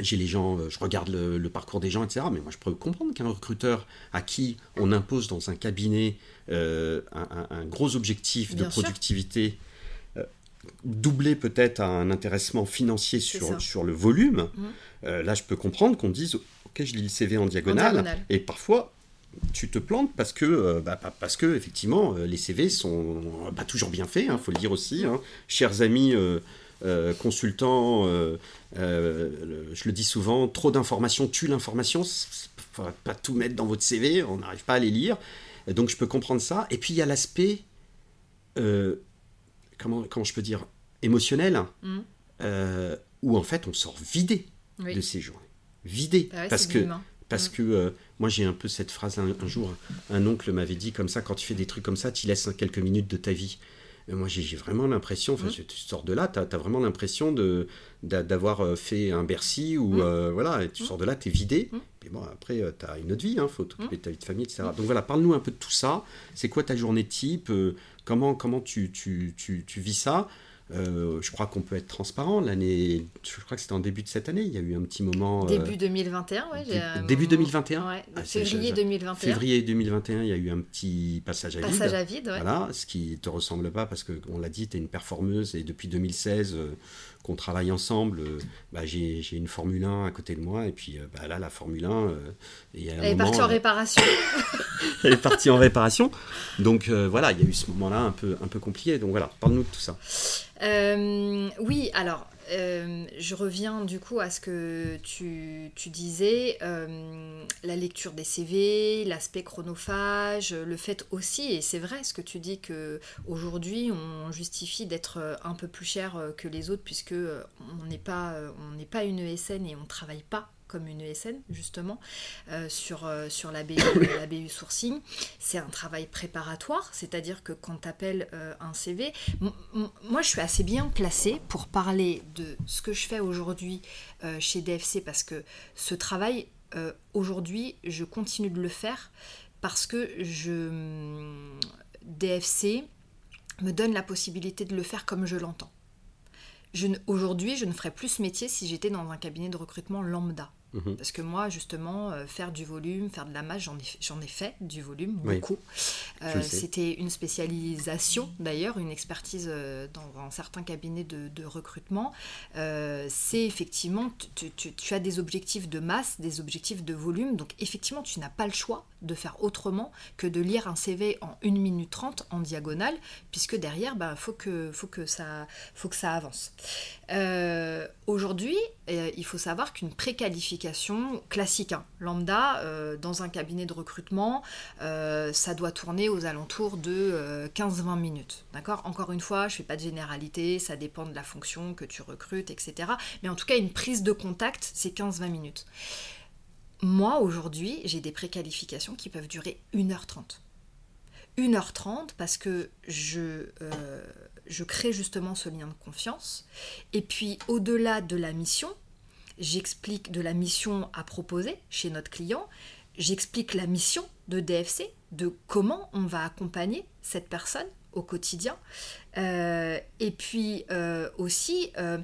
j'ai les gens, je regarde le, parcours des gens, etc. Mais moi, je peux comprendre qu'un recruteur à qui on impose dans un cabinet un, gros objectif de productivité, doublé peut-être à un intéressement financier sur, sur le volume, mmh. là, je peux comprendre qu'on dise, ok, je lis le CV en diagonale. et parfois, tu te plantes parce que, euh, bah, parce que effectivement, euh, les CV sont pas toujours bien faits, il hein, faut le dire aussi. Hein. Chers amis euh, consultants, je le dis souvent, trop d'informations tue l'information. Il ne faut pas tout mettre dans votre CV, on n'arrive pas à les lire. Donc je peux comprendre ça. Et puis il y a l'aspect, comment, comment je peux dire, émotionnel, mmh. où en fait on sort vidé de ces journées. Vidé. Ah parce que parce que euh, moi, j'ai un peu cette phrase un, jour, un oncle m'avait dit comme ça quand tu fais des trucs comme ça, tu laisses quelques minutes de ta vie. moi, j'ai vraiment l'impression, enfin, tu sors de là, tu as, vraiment l'impression d'avoir euh, fait un Bercy ou euh, voilà, et tu sors de là, tu es vidé. Et bon, après, tu as une autre vie, il hein, faut t'occuper de ta vie de famille, etc. Donc voilà, parle-nous un peu de tout ça. C'est quoi ta journée type Comment, comment tu, tu, tu, tu vis ça euh, je crois qu'on peut être transparent. L'année, je crois que c'était en début de cette année. Il y a eu un petit moment. Euh, début 2021, oui. Début 2021. Ouais, ah, février 2021. Février 2021, il y a eu un petit passage à vide. Passage à vide, ouais. Voilà, ce qui te ressemble pas parce que on l'a dit, tu es une performeuse et depuis 2016 euh, qu'on travaille ensemble, bah, j'ai une Formule 1 à côté de moi et puis bah, là la Formule 1 elle est partie en réparation. elle est partie en réparation. Donc voilà, il y a eu ce moment-là un peu un peu compliqué. Donc voilà, parle-nous de tout ça. Euh, oui, alors, euh, je reviens du coup à ce que tu, disais, euh, la lecture des CV, l'aspect chronophage, le fait aussi, et c'est vrai ce que tu dis que aujourd'hui on justifie d'être un peu plus cher que les autres puisque on n'est pas, pas une ESN et on travaille pas comme une ESN justement euh, sur, euh, sur la, BU, BU sourcing. C'est un travail préparatoire, c'est-à-dire que quand tu euh, un CV, moi je suis assez bien placée pour parler de ce que je fais aujourd'hui chez DFC parce que ce travail, aujourd'hui, je continue de le faire parce que je, DFC me donne la possibilité de le faire comme je l'entends. Aujourd'hui, je ne ferais plus ce métier si j'étais dans un cabinet de recrutement lambda Mhm. Parce que moi, justement, euh, faire du volume, faire de la masse, j'en ai, ai, fait du volume, beaucoup. Euh, c'était une spécialisation, d'ailleurs, une expertise euh, dans, certains cabinets de, recrutement. C'est effectivement, tu, tu, as des objectifs de masse, des objectifs de volume. Donc, effectivement, tu n'as pas le choix de faire autrement que de lire un CV en 1 minute 30 en diagonale, puisque derrière, il bah, faut, que, faut, que ça, faut que ça avance. Aujourd'hui, il faut savoir qu'une préqualification classique, hein, lambda, euh, dans un cabinet de recrutement, euh, ça doit tourner aux alentours de 15-20 euh, minutes. D'accord? Encore une fois, je ne fais pas de généralité, ça dépend de la fonction que tu recrutes, etc. Mais en tout cas, une prise de contact, c'est 15-20 minutes. Moi, aujourd'hui, j'ai des préqualifications qui peuvent durer 1h30. 1h30 parce que je, je crée justement ce lien de confiance. Et puis, au-delà de la mission, j'explique de la mission à proposer chez notre client, j'explique la mission de DFC, de comment on va accompagner cette personne au quotidien. Euh, et puis euh, aussi euh,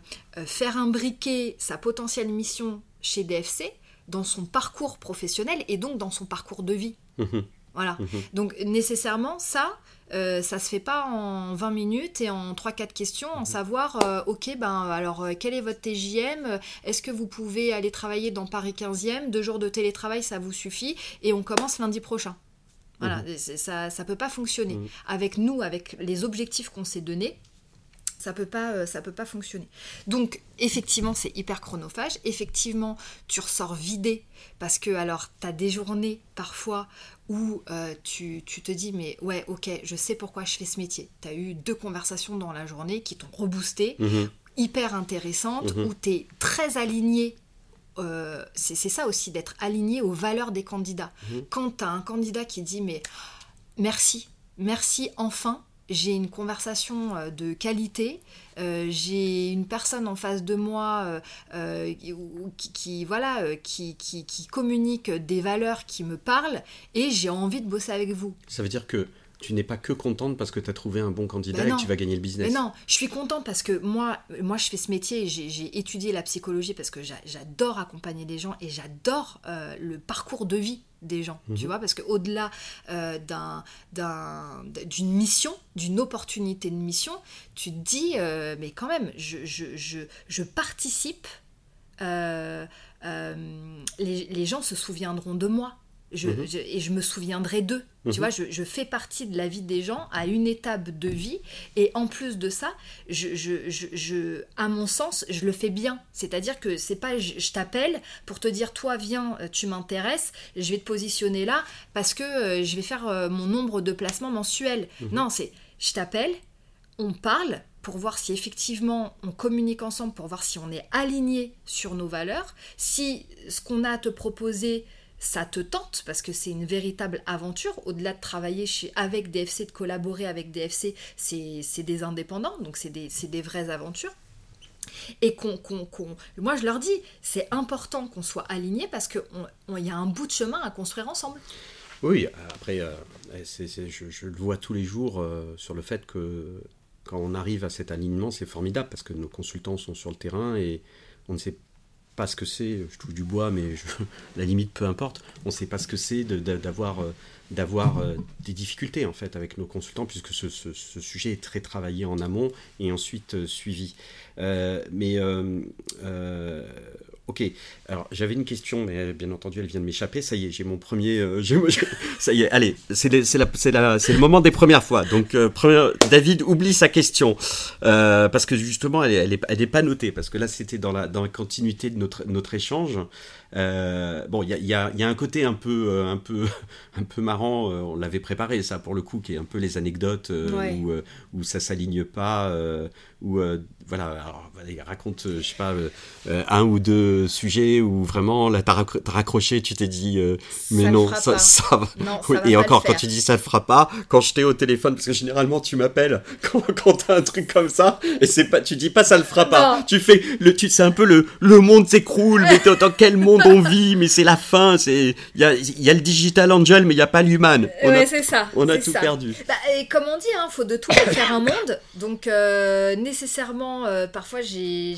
faire imbriquer sa potentielle mission chez DFC dans son parcours professionnel et donc dans son parcours de vie. Mmh voilà. Mmh donc nécessairement, ça, euh, ça se fait pas en 20 minutes et en 3-4 questions, en mhm. savoir, euh, ok, ben alors euh, quel est votre TJM Est-ce que vous pouvez aller travailler dans Paris 15e Deux jours de télétravail, ça vous suffit Et on commence lundi prochain. Voilà, mhm. ça ne peut pas fonctionner. Mhm. Avec nous, avec les objectifs qu'on s'est donnés, ça peut pas ça peut pas fonctionner. Donc effectivement, c'est hyper chronophage. Effectivement, tu ressors vidé parce que alors tu as des journées parfois où euh, tu, te dis mais ouais ok je sais pourquoi je fais ce métier. Tu as eu deux conversations dans la journée qui t'ont reboosté, mhm. hyper intéressantes, mhm. où tu es très aligné. Euh, c'est ça aussi d'être aligné aux valeurs des candidats. Mhm. Quand tu as un candidat qui dit mais merci, merci enfin, j'ai une conversation euh, de qualité, euh, j'ai une personne en face de moi euh, qui, voilà, qui, qui, communique des valeurs qui me parlent et j'ai envie de bosser avec vous. Ça veut dire que tu n'es pas que contente parce que tu as trouvé un bon candidat et que tu vas gagner le business. Mais non, je suis contente parce que moi, moi je fais ce métier, j'ai étudié la psychologie parce que j'adore accompagner les gens et j'adore le parcours de vie des gens, tu mhm. vois, parce qu'au-delà euh, d'une mission, d'une opportunité de mission, tu te dis, euh, mais quand même, je, je, je, je participe, euh, les, les, gens se souviendront de moi, Mhm. Je, et je me souviendrai d'eux. Tu mhm. vois, je, fais partie de la vie des gens à une étape de vie. Et en plus de ça, je, à mon sens, je le fais bien. C'est-à-dire que c'est pas je, t'appelle pour te dire toi viens, euh, tu m'intéresses, je vais te positionner là parce que euh, je vais faire euh, mon nombre de placements mensuels. Mhm. Non, c'est je t'appelle, on parle pour voir si effectivement on communique ensemble, pour voir si on est aligné sur nos valeurs, si ce qu'on a à te proposer ça te tente parce que c'est une véritable aventure. Au-delà de travailler chez, avec DFC, de collaborer avec DFC, c'est des indépendants, donc c'est des, des, vraies aventures. Et qu'on, moi je leur dis, c'est important qu'on soit aligné parce qu'il y a un bout de chemin à construire ensemble. Oui, après, euh, je, le vois tous les jours euh, sur le fait que quand on arrive à cet alignement, c'est formidable parce que nos consultants sont sur le terrain et on ne sait pas ce que c'est, je touche du bois, mais la limite peu importe, on ne sait pas ce que c'est d'avoir euh, d'avoir euh, des difficultés en fait avec nos consultants puisque ce, sujet est très travaillé en amont et ensuite euh, suivi. mais Ok, alors j'avais une question, mais bien entendu elle vient de m'échapper. Ça y est, j'ai mon premier. Euh, ça y est, allez, c'est le moment des premières fois. Donc, euh, David oublie sa question euh, parce que justement elle n'est pas notée parce que là c'était dans la, continuité de notre échange. Euh, bon, il y a, y, a, y a, un côté un peu, euh, un peu, un peu marrant. Euh, on l'avait préparé ça pour le coup, qui est un peu les anecdotes où, où ça s'aligne pas, où voilà. Alors, raconte, je sais pas, un ou deux sujets où vraiment là t'as raccroché, tu t'es dit mais non, ça, ça, et encore quand tu dis ça ne fera pas, quand je t'ai au téléphone, parce que généralement tu m'appelles quand, quand t'as un truc comme ça et c'est pas, tu dis pas ça le fera pas, tu fais le, tu, c'est un peu le, le monde s'écroule, mais dans quel monde on vit, mais c'est la fin. Il y a, y a, le digital angel, mais il n'y a pas l'human. Ouais, c'est ça. On a tout perdu. Bah, et comme on dit, il hein, faut de tout pour faire un monde. Donc euh, nécessairement, euh, parfois j'ai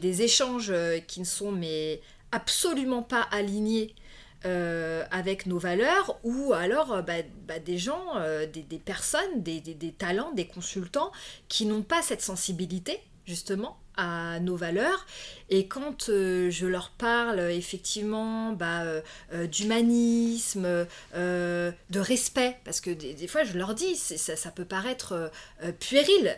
des échanges euh, qui ne sont mais absolument pas alignés avec nos valeurs ou alors bah, bah, des gens, des, personnes, des, talents, des consultants qui n'ont pas cette sensibilité justement à nos valeurs. Et quand euh, je leur parle effectivement bah, euh, euh, d'humanisme, de respect, parce que des, fois je leur dis, ça, ça, peut paraître puéril,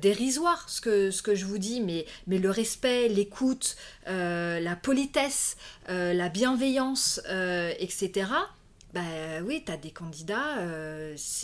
dérisoire ce que, ce que je vous dis, mais, mais le respect, l'écoute, la politesse, la bienveillance, etc. Bah oui, tu as des candidats,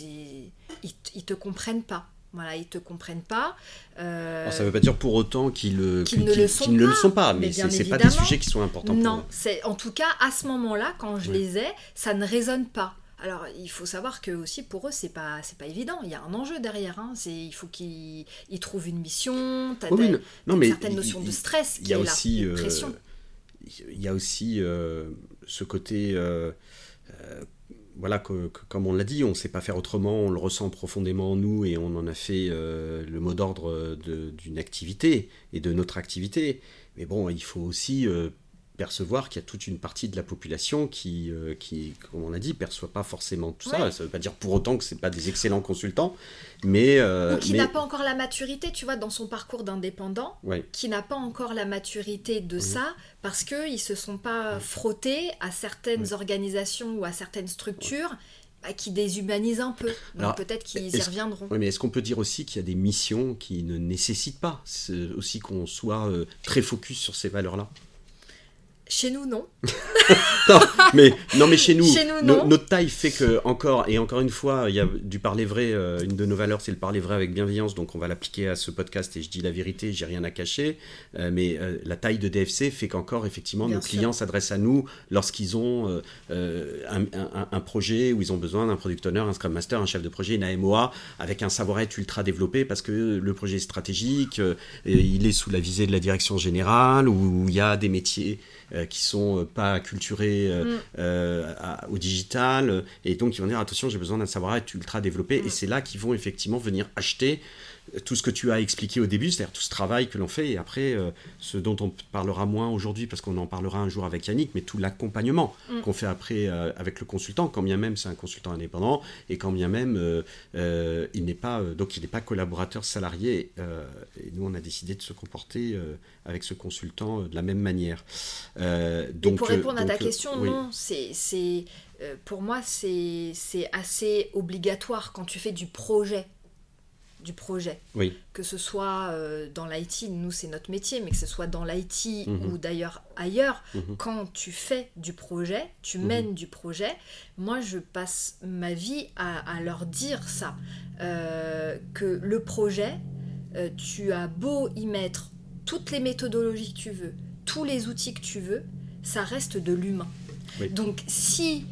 ils, ils te comprennent pas. Voilà, ils te comprennent pas. Euh... ça ne veut pas dire pour autant qu'ils, ne, le, sont pas, mais, ce n'est pas des sujets qui sont importants non, pour eux. c'est en tout cas à ce moment-là, quand je les ai, ça ne résonne pas. Alors, il faut savoir que aussi pour eux, c'est pas c'est pas évident. Il y a un enjeu derrière. Hein. C'est il faut qu'ils trouvent une mission. As oui, non, mais certaine notion de stress. Il y aussi euh, pression. Il y a aussi euh, ce côté euh, voilà, comme on l'a dit, on ne sait pas faire autrement, on le ressent profondément en nous et on en a fait euh, le mot d'ordre d'une activité et de notre activité. Mais bon, il faut aussi euh, percevoir qu'il y a toute une partie de la population qui, euh, qui comme on l'a dit, perçoit pas forcément tout ça. Ça ne veut pas dire pour autant que c'est pas des excellents consultants, mais euh, qui n'a pas encore la maturité, tu vois, dans son parcours d'indépendant, qui n'a pas encore la maturité de ça parce que ils se sont pas frottés à certaines organisations ou à certaines structures bah, qui déshumanisent un peu. Donc peut-être qu'ils y reviendront. Oui, mais est-ce qu'on peut dire aussi qu'il y a des missions qui ne nécessitent pas aussi qu'on soit euh, très focus sur ces valeurs-là? Chez nous, non. non, mais, non, mais chez nous, notre taille fait que, encore, et encore une fois, il y a du parler vrai. Euh, une de nos valeurs, c'est le parler vrai avec bienveillance. Donc, on va l'appliquer à ce podcast et je dis la vérité, j'ai rien à cacher. Euh, mais euh, la taille de DFC fait qu'encore, effectivement, nos clients s'adressent à nous lorsqu'ils ont un, projet où ils ont besoin d'un product owner, un scrum master, un chef de projet, une AMOA, avec un savoir-être ultra développé parce que le projet est stratégique, il est sous la visée de la direction générale, où il y a des métiers euh, qui sont euh, pas acculturés euh, mm. au digital et donc ils vont dire attention j'ai besoin d'un savoir-être ultra développé et mm. c'est là qu'ils vont effectivement venir acheter tout ce que tu as expliqué au début, c'est-à-dire tout ce travail que l'on fait, et après, euh, ce dont on parlera moins aujourd'hui, parce qu'on en parlera un jour avec Yannick, mais tout l'accompagnement mm. qu'on fait après euh, avec le consultant, quand bien même c'est un consultant indépendant, et quand bien même euh, il n'est pas, donc il n'est pas collaborateur salarié, et nous on a décidé de se comporter avec ce consultant de la même manière. donc, pour répondre à ta question, non, c'est pour moi, c'est assez obligatoire quand tu fais du projet du projet. Oui. Que ce soit euh, dans l'IT, nous c'est notre métier, mais que ce soit dans l'IT mhm. ou d'ailleurs ailleurs, mhm. quand tu fais du projet, tu mhm. mènes du projet, moi je passe ma vie à, leur dire ça. Euh, que le projet, euh, tu as beau y mettre toutes les méthodologies que tu veux, tous les outils que tu veux, ça reste de l'humain. Donc si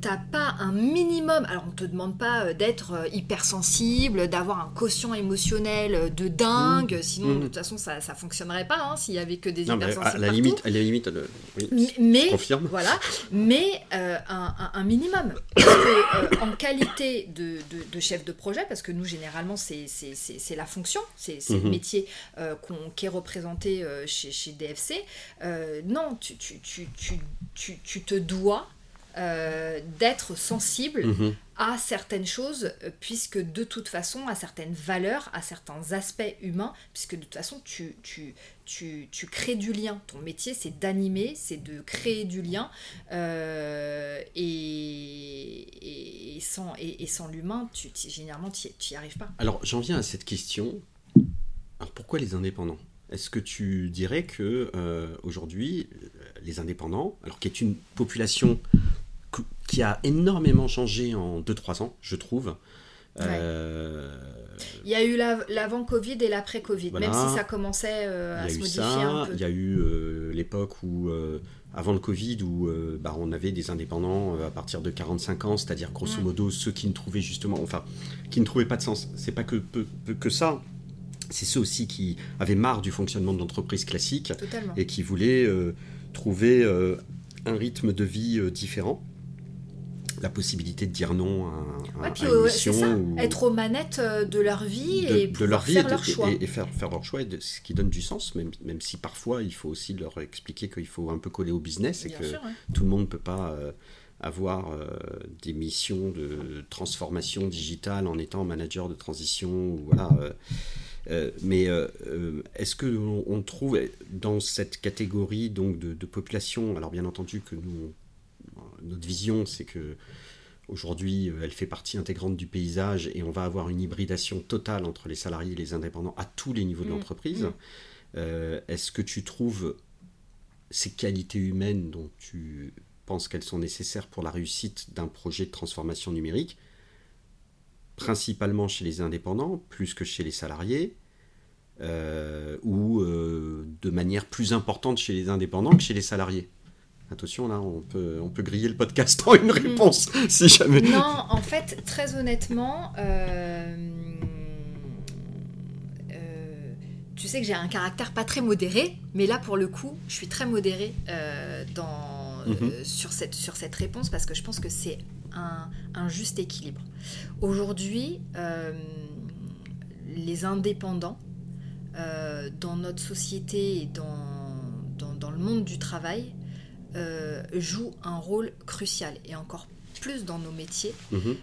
t'as pas un minimum, alors on te demande pas euh, d'être euh, hypersensible, d'avoir un quotient émotionnel euh, de dingue, mmh. sinon de mmh. toute façon ça, ça fonctionnerait pas hein, s'il y avait que des hypersensibles. à la limite, à la limite, mais, Voilà, mais un, minimum. en qualité de, chef de projet, parce que nous généralement c'est la fonction, c'est le mmh. métier qui est représenté chez, chez DFC, non, tu, tu, tu, tu, tu te dois euh, d'être sensible mhm. à certaines choses, euh, puisque de toute façon, à certaines valeurs, à certains aspects humains, puisque de toute façon, tu, tu, tu, tu crées du lien. Ton métier, c'est d'animer, c'est de créer du lien. Euh, et, et, sans, et, sans l'humain, tu, généralement, tu n'y arrives pas. Alors, j'en viens à cette question. Alors, pourquoi les indépendants? Est-ce que tu dirais que aujourd'hui, les indépendants, alors qui est une population qui a énormément changé en 2-3 ans, je trouve. Euh, il y a eu l'avant-Covid et l'après-Covid, même si ça commençait euh, à se modifier un peu. Il y a eu euh, l'époque où, avant le Covid, où bah, on avait des indépendants à partir de 45 ans, c'est-à-dire grosso modo ceux qui ne trouvaient justement, enfin, qui ne trouvaient pas de sens. C'est pas que, que ça, c'est ceux aussi qui avaient marre du fonctionnement de l'entreprise classique et qui voulaient trouver un rythme de vie différent. La possibilité de dire non à, puis, une mission. Être aux manettes de leur vie et de leur vie faire leur choix. Et, faire, faire leur choix, ce qui donne du sens, même, même si parfois il faut aussi leur expliquer qu'il faut un peu coller au business et que tout le monde ne peut pas avoir des missions de transformation digitale en étant manager de transition. Ou voilà, euh, mais euh, euh, est-ce qu'on on trouve dans cette catégorie donc de, population, alors bien entendu que nous, notre vision c'est que aujourd'hui elle fait partie intégrante du paysage et on va avoir une hybridation totale entre les salariés et les indépendants à tous les niveaux de mmh. l'entreprise. Mmh. est-ce que tu trouves ces qualités humaines dont tu penses qu'elles sont nécessaires pour la réussite d'un projet de transformation numérique principalement chez les indépendants, plus que chez les salariés, euh, ou euh, de manière plus importante chez les indépendants que chez les salariés? Attention, là, on peut, on peut griller le podcast en une réponse, si jamais. Non, en fait, très honnêtement, euh, tu sais que j'ai un caractère pas très modéré, mais là, pour le coup, je suis très modéré dans, mhm. sur, cette, sur cette réponse parce que je pense que c'est un, juste équilibre. Aujourd'hui, euh, les indépendants, euh, dans notre société et dans, dans, le monde du travail, euh, jouent un rôle crucial, et encore plus dans nos métiers, mhm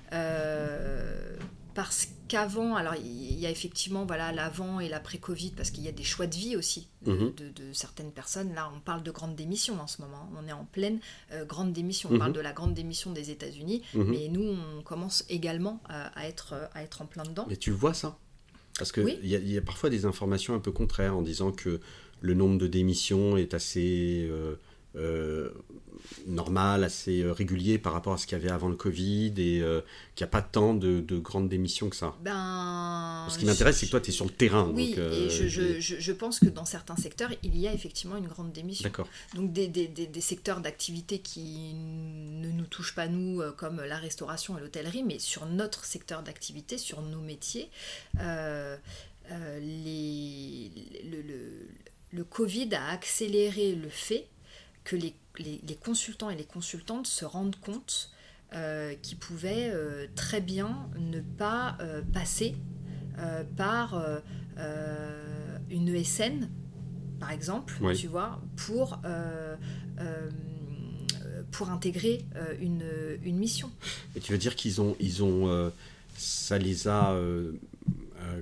parce qu'avant, alors il y a effectivement voilà l'avant et l'après-Covid, parce qu'il y a des choix de vie aussi de, mhm. certaines personnes. Là, on parle de grande démission en ce moment. On est en pleine euh, grande démission. On parle mhm. de la grande démission des États-Unis, mais nous, on commence également à, être, à être en plein dedans. Mais tu vois ça? Parce qu'il il y, a parfois des informations un peu contraires en disant que le nombre de démissions est assez. Euh, normal, assez euh, régulier par rapport à ce qu'il y avait avant le Covid et euh, qu'il n'y a pas tant de, grandes démissions que ça. Ben, ce qui m'intéresse, c'est que toi, tu es sur le terrain. Oui, et je, je, je, pense que dans certains secteurs, il y a effectivement une grande démission. D'accord. Donc des, des, des, secteurs d'activité qui ne nous touchent pas, nous, comme la restauration et l'hôtellerie, mais sur notre secteur d'activité, sur nos métiers, les, le, le, le Covid a accéléré le fait que les, les, consultants et les consultantes se rendent compte euh, qu'ils pouvaient euh, très bien ne pas euh, passer par une ESN, par exemple, tu vois, pour, pour intégrer une, une, mission. Et tu veux dire qu'ils ont, ils ont ça les a,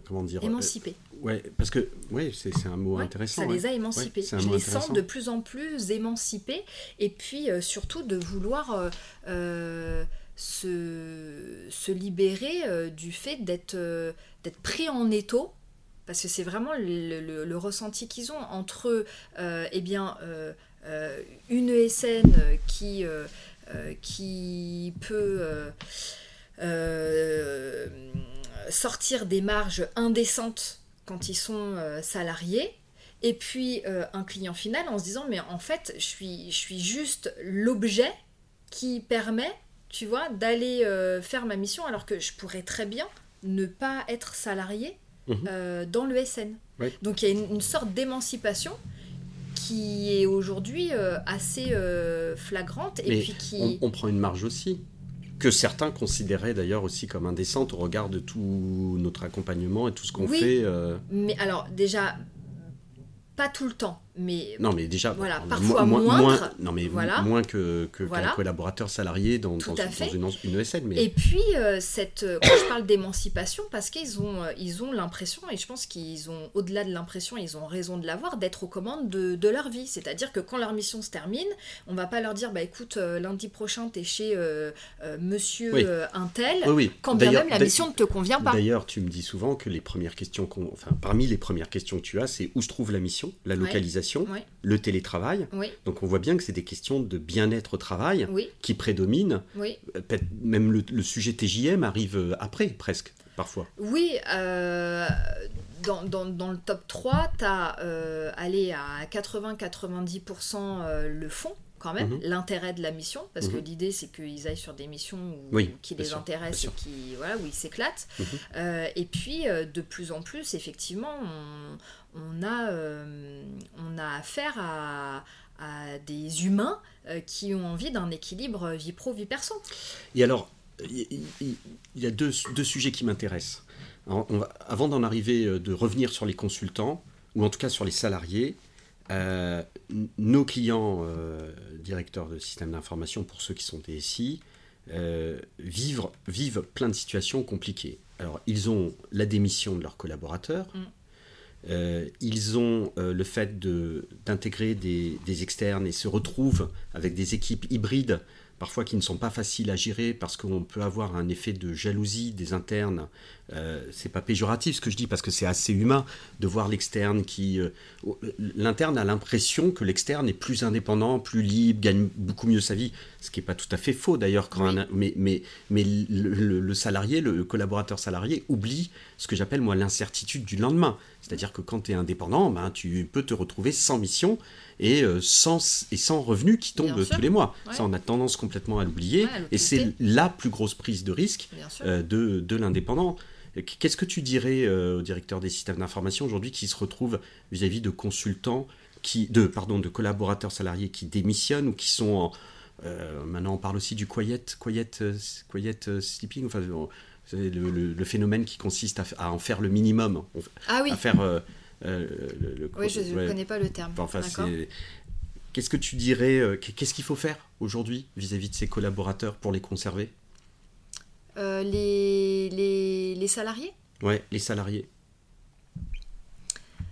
comment dire, émancipés. Ouais, parce que ouais, c'est un mot intéressant. Ça les a émancipés. je les sens de plus en plus émancipés et puis euh, surtout de vouloir euh, euh, se, se, libérer du fait d'être d'être pris en étau. Parce que c'est vraiment le, le, ressenti qu'ils ont entre eh bien, une ESN qui, qui peut sortir des marges indécentes quand ils sont euh, salariés et puis euh, un client final en se disant mais en fait je suis, je suis juste l'objet qui permet tu vois d'aller euh, faire ma mission alors que je pourrais très bien ne pas être salarié mhm. dans le SN. Donc il y a une, sorte d'émancipation qui est aujourd'hui assez flagrante et puis qui on, prend une marge aussi que certains considéraient d'ailleurs aussi comme indécente au regard de tout notre accompagnement et tout ce qu'on fait. Euh. Mais alors déjà, pas tout le temps mais non mais déjà voilà parfois moins non mais moins que qu'un collaborateur salarié dans, dans, une, ESN mais et puis euh, cette euh, quand je parle d'émancipation parce qu'ils ont euh, ils ont l'impression et je pense qu'ils ont au-delà de l'impression ils ont raison de l'avoir d'être aux commandes de, de leur vie. C'est-à-dire que quand leur mission se termine on va pas leur dire bah écoute lundi prochain tu es chez monsieur un tel quand bien même la mission ne te convient pas. d'ailleurs tu me dis souvent que les premières questions enfin parmi les premières questions que tu as c'est où se trouve la mission la localisation le télétravail. Donc on voit bien que c'est des questions de bien-être au travail qui prédominent. Euh, même le, sujet TJM arrive euh, après, presque, parfois. Oui, euh, dans, le top 3, tu as allé à 80-90% le fond quand même, mhm. l'intérêt de la mission, parce que mhm. l'idée c'est qu'ils aillent sur des missions qui les intéressent et qui, voilà, où ils s'éclatent. Mhm. et puis, de plus en plus, effectivement, on, on a, euh, on a affaire à, à des humains qui ont envie d'un équilibre vie pro, vie perso. Et alors, il y, a deux, deux sujets qui m'intéressent. Avant d'en arriver, de revenir sur les consultants, ou en tout cas sur les salariés, euh, nos clients euh, directeurs de systèmes d'information, pour ceux qui sont DSI, euh, vivent, vivent plein de situations compliquées. Alors, ils ont la démission de leurs collaborateurs, mm. ils ont le fait d'intégrer des, des, externes et se retrouvent avec des équipes hybrides parfois qui ne sont pas faciles à gérer parce qu'on peut avoir un effet de jalousie des internes. Euh, c'est pas péjoratif ce que je dis parce que c'est assez humain de voir l'externe qui. Euh, l'interne a l'impression que l'externe est plus indépendant, plus libre, gagne beaucoup mieux sa vie, ce qui n'est pas tout à fait faux d'ailleurs. Mais, mais, mais le, salarié, le collaborateur salarié oublie ce que j'appelle moi l'incertitude du lendemain. C'est-à-dire que quand tu es indépendant, ben, tu peux te retrouver sans mission et, euh, sans, et sans revenus qui tombent tous les mois. Ça, on a tendance complètement à l'oublier. et c'est la plus grosse prise de risque euh, de, de l'indépendant. Qu'est-ce que tu dirais euh, au directeur des systèmes d'information aujourd'hui qui se retrouve vis-à-vis de consultants, qui, de, pardon, de collaborateurs salariés qui démissionnent ou qui sont en, maintenant on parle aussi du quiet, quiet, quiet sleeping, enfin, le, le, phénomène qui consiste à, à, en faire le minimum, ah oui. à faire euh, oui, je ne connais pas le terme. Enfin, Qu'est-ce que tu dirais euh, Qu'est-ce qu'il faut faire aujourd'hui vis-à-vis de ses collaborateurs pour les conserver? Euh, les, les, les, salariés? Ouais, les salariés.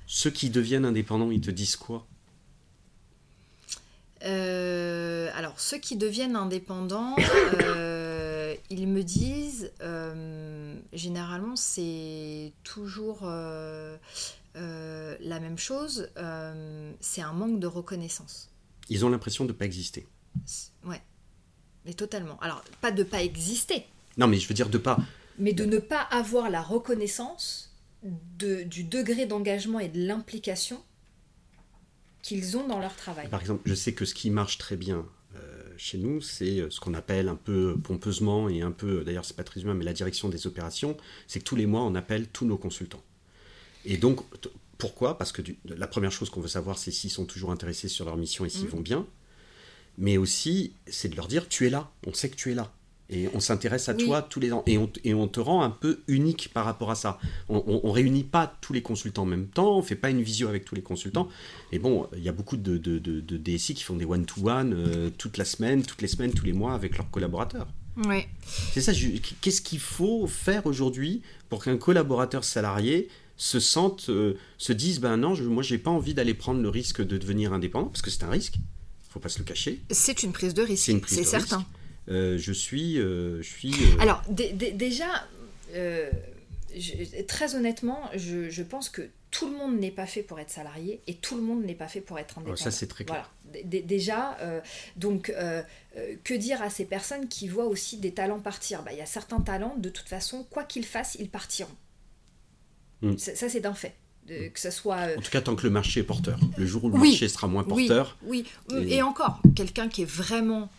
Ceux qui deviennent indépendants, ils te disent quoi? Alors, ceux qui deviennent indépendants, ils me disent, généralement, c'est toujours euh, la même chose, euh, c'est un manque de reconnaissance. Ils ont l'impression de ne pas exister. Ouais, mais totalement. Alors, pas de pas exister. Non, mais je veux dire de pas. Mais de ne pas avoir la reconnaissance de, du degré d'engagement et de l'implication qu'ils ont dans leur travail. Par exemple, je sais que ce qui marche très bien euh, chez nous, c'est ce qu'on appelle un peu pompeusement et un peu, d'ailleurs c'est pas très humain, mais la direction des opérations, c'est que tous les mois on appelle tous nos consultants. Et donc, pourquoi? Parce que la première chose qu'on veut savoir, c'est s'ils sont toujours intéressés sur leur mission et s'ils mm. vont bien. Mais aussi, c'est de leur dire, tu es là, on sait que tu es là. Et on s'intéresse à toi tous les ans. Et on, et on, te rend un peu unique par rapport à ça. On ne réunit pas tous les consultants en même temps, on ne fait pas une visio avec tous les consultants. Et bon, il y a beaucoup de, de, de, DSI qui font des one-to-one euh, toute la semaine, toutes les semaines, tous les mois avec leurs collaborateurs. Oui. C'est ça, qu'est-ce qu'il faut faire aujourd'hui pour qu'un collaborateur salarié se sentent, euh, se disent ben non, je, moi j'ai pas envie d'aller prendre le risque de devenir indépendant parce que c'est un risque. Faut pas se le cacher. C'est une prise de risque. C'est certain. Euh, je suis, euh, je suis. Alors déjà, très honnêtement, je, pense que tout le monde n'est pas fait pour être salarié et tout le monde n'est pas fait pour être indépendant. ça c'est très clair. déjà, donc que dire à ces personnes qui voient aussi des talents partir? Bah, Il y a certains talents, de toute façon, quoi qu'ils fassent, ils partiront. Mm. Ça, c'est d'un fait. que ça soit. Euh, en tout cas, tant que le marché est porteur. Le jour où le marché sera moins porteur. Oui, Et... encore, quelqu'un qui est vraiment euh, euh,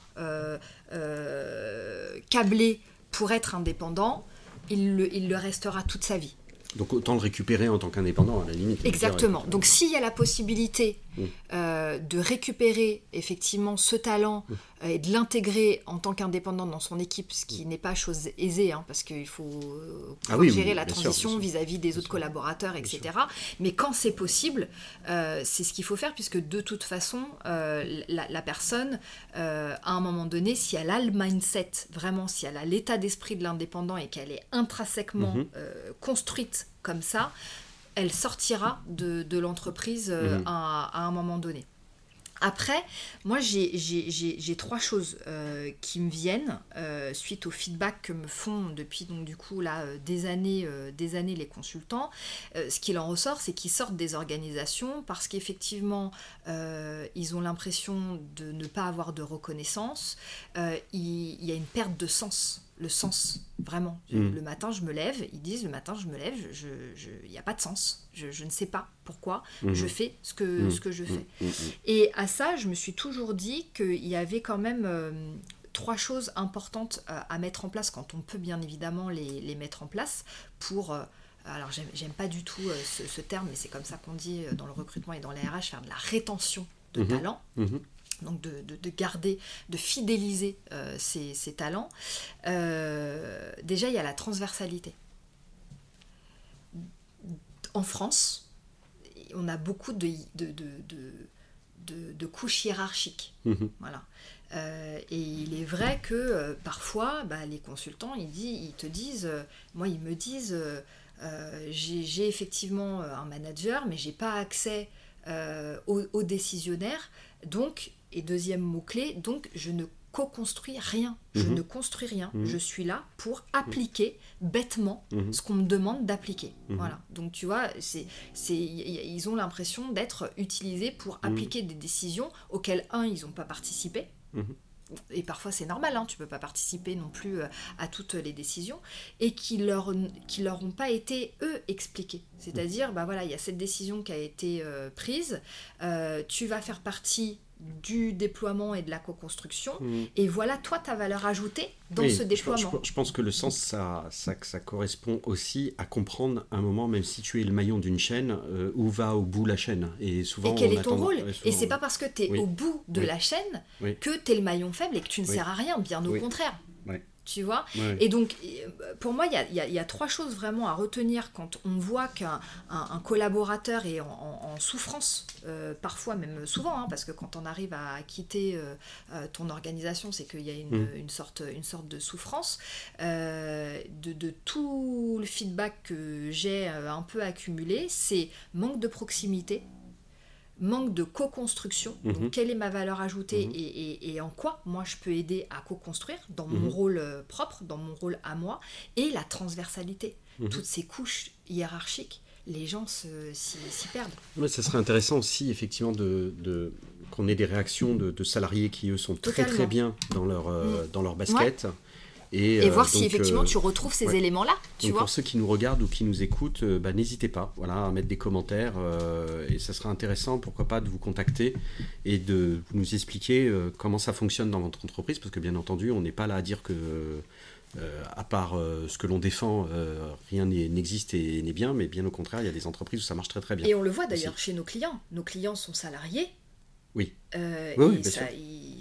câblé pour être indépendant, il le restera toute sa vie. Donc autant le récupérer en tant qu'indépendant à la limite. Exactement. Donc s'il y a la possibilité mm. euh, de récupérer effectivement ce talent mm. euh, et de l'intégrer en tant qu'indépendant dans son équipe, ce qui mm. n'est pas chose aisée, hein, parce qu'il faut, euh, gérer la transition vis-à-vis des autres collaborateurs, etc. Mais quand c'est possible, c'est ce qu'il faut faire, puisque de toute façon, la, personne, à un moment donné, si elle a le mindset, vraiment, si elle a l'état d'esprit de l'indépendant et qu'elle est intrinsèquement mm-hmm. construite comme ça, elle sortira de, l'entreprise euh, mhm. à, un moment donné. Après, moi, j'ai trois choses euh, qui me viennent euh, suite au feedback que me font depuis donc du coup là des années, des années les consultants. ce qu'il en ressort, c'est qu'ils sortent des organisations parce qu'effectivement, ils ont l'impression de ne pas avoir de reconnaissance. il y a une perte de sens le sens, vraiment. Mm. Le matin, je me lève, ils disent, le matin, je me lève, il je, n'y a pas de sens. Je, ne sais pas pourquoi mm-hmm. je fais ce que, mm. ce que je fais. Mm, Et à ça, je me suis toujours dit qu'il y avait quand même euh, trois choses importantes euh, à mettre en place quand on peut bien évidemment les, mettre en place pour... Euh, alors j'aime pas du tout ce, terme, mais c'est comme ça qu'on dit dans le recrutement et dans les RH, faire de la rétention de mhm. talent. Donc de, garder, de fidéliser ces, talents. déjà, il y a la transversalité. En France, on a beaucoup de, de, couches hiérarchiques. Mhm. Voilà. Euh, et il est vrai que euh, parfois, bah, les consultants, ils, ils te disent, euh, moi, ils me disent, j'ai effectivement un manager, mais j'ai pas accès aux, décisionnaires. Donc, et deuxième mot-clé, donc je ne co-construis rien. Je mhm. ne construis rien. Mhm. Je suis là pour appliquer bêtement mhm. ce qu'on me demande d'appliquer. Voilà. Donc tu vois, c'est, c'est, ils ont l'impression d'être utilisés pour appliquer des décisions auxquelles, un, ils n'ont pas participé. Et parfois c'est normal, hein, tu peux pas participer non plus euh, à toutes les décisions, et qui leur, qui leur ont pas été eux expliquées. C'est-à-dire, bah voilà, il y a cette décision qui a été euh, prise, euh, tu vas faire partie du déploiement et de la co-construction. Mm. Et voilà, toi, ta valeur ajoutée dans ce déploiement. Je, pense que le sens, ça, ça, ça, correspond aussi à comprendre un moment, même si tu es le maillon d'une chaîne, euh, où va au bout la chaîne. Et souvent, et quel est ton rôle Et c'est pas parce que tu es au bout de la chaîne que tu es le maillon faible et que tu ne sers à rien, bien au contraire tu vois. Et donc, pour moi, il y a, trois choses vraiment à retenir quand on voit qu'un collaborateur est en, souffrance, euh, parfois même souvent, hein, parce que quand on arrive à quitter euh, euh, ton organisation, c'est qu'il y a une, mm. sorte, une sorte de souffrance. de, de, tout le feedback que j'ai un peu accumulé, c'est manque de proximité manque de co-construction. Donc, mhm. quelle est ma valeur ajoutée mhm. et, en quoi moi je peux aider à co-construire dans mon mhm. rôle euh, propre, dans mon rôle à moi, et la transversalité. Toutes ces couches hiérarchiques, les gens s'y perdent. Mais ça serait intéressant aussi, effectivement, de, qu'on ait des réactions de, salariés qui, eux, sont très très bien dans leur, euh, mm. dans leur basket. Et, euh, voir si effectivement euh, tu retrouves ces éléments-là. Vois pour ceux qui nous regardent ou qui nous écoutent, euh, bah, n'hésitez pas voilà, à mettre des commentaires et ça sera intéressant, pourquoi pas, de vous contacter et de nous expliquer comment ça fonctionne dans votre entreprise parce que bien entendu, on n'est pas là à dire que. à part ce que l'on défend, rien n'existe et n'est bien, mais bien au contraire, il y a des entreprises où ça marche très très bien. Et on le voit d'ailleurs chez nos clients. Nos clients sont salariés, oui. Euh, oui, ça,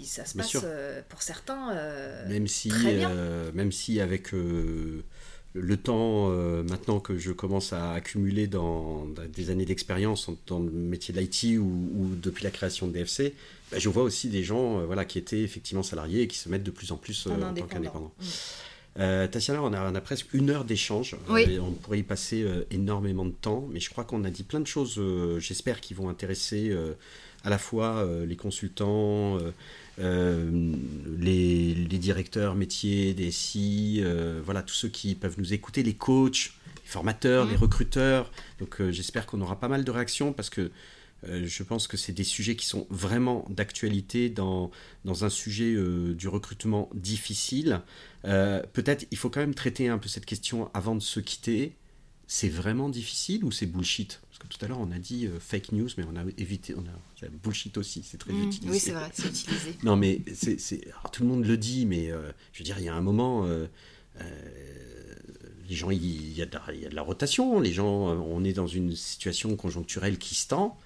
ça, se passe euh, pour certains euh, même si, très bien. même si avec le temps, maintenant que je commence à accumuler dans, des années d'expérience dans le métier de l'IT ou, depuis la création de DFC, bah, je vois aussi des gens voilà, qui étaient effectivement salariés et qui se mettent de plus en plus en, tant qu'indépendants. Mm. Tatiana, on a, on a, presque une heure d'échange. on pourrait y passer énormément de temps, mais je crois qu'on a dit plein de choses, j'espère, qui vont intéresser à la fois euh, les consultants, euh, euh, les, directeurs métiers, des SI, voilà, tous ceux qui peuvent nous écouter, les coachs, les formateurs, les recruteurs. Donc j'espère qu'on aura pas mal de réactions parce que je pense que c'est des sujets qui sont vraiment d'actualité dans, dans un sujet du recrutement difficile. Peut-être il faut quand même traiter un peu cette question avant de se quitter. C'est vraiment difficile ou c'est bullshit? Tout à l'heure, on a dit euh, fake news, mais on a évité, on a bullshit aussi, c'est très mmh. utilisé. Oui, c'est vrai, c'est utilisé. non, mais c'est, tout le monde le dit, mais euh, je veux dire, il y a un moment, euh, les gens, il y, a de la, rotation, les gens, on est dans une situation conjoncturelle qui se tend.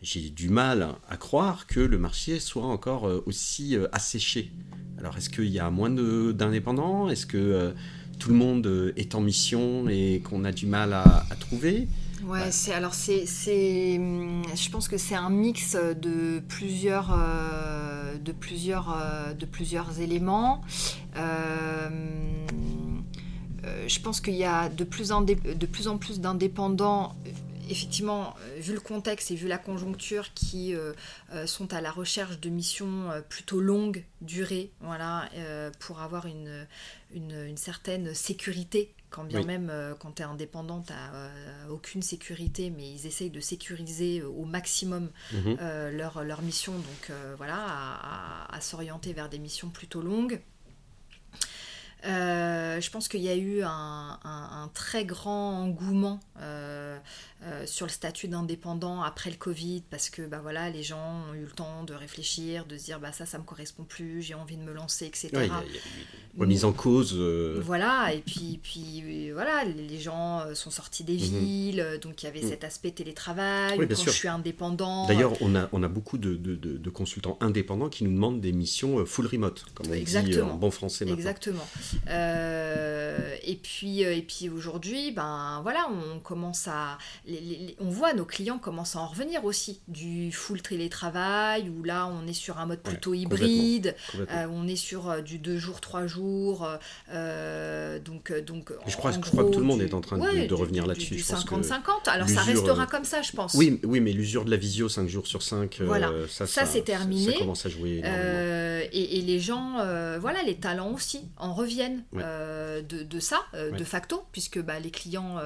J'ai du mal à croire que le marché soit encore aussi asséché. Alors, est-ce qu'il y a moins d'indépendants? Est-ce que tout le monde est en mission et qu'on a du mal à trouver? Ouais, c'est alors c'est hum, je pense que c'est un mix de plusieurs euh, de plusieurs euh, de plusieurs éléments. Euh, je pense qu'il y a de plus en, de plus, en plus d'indépendants effectivement, vu le contexte et vu la conjoncture, qui sont à la recherche de missions plutôt longues durée, voilà, pour avoir une, une, certaine sécurité quand bien même euh, quand tu es indépendant, tu n'as euh, aucune sécurité, mais ils essayent de sécuriser euh, au maximum mhm. leur, leur, mission, donc voilà, à, s'orienter vers des missions plutôt longues. Je pense qu'il y a eu un, très grand engouement euh, sur le statut d'indépendant après le Covid parce que bah voilà les gens ont eu le temps de réfléchir, de se dire bah ça ça me correspond plus, j'ai envie de me lancer etc. Ouais, remise en cause. Euh. Voilà et puis puis euh, voilà les gens sont sortis des mhm. villes donc il y avait mhm. cet aspect télétravail. quand je suis indépendant. D'ailleurs on a on a beaucoup de, de, de, consultants indépendants qui nous demandent des missions full remote comme on dit en bon français. Maintenant. Exactement. Et puis et puis aujourd'hui ben voilà on commence à on voit nos clients commencent à en revenir aussi du full télétravail où là on est sur un mode plutôt hybride, euh, on est sur euh, du 2 jours, 3 jours. Euh, donc, donc je crois, je crois que tout le monde est en train de, revenir là-dessus. Du 50-50, alors ça restera comme ça, je pense. Oui, oui mais l'usure de la visio 5 jours sur 5, voilà. ça, c'est terminé. Ça, commence à jouer. Et, et, les gens, voilà, les talents aussi en reviennent de, de, ça, de facto, puisque bah, les clients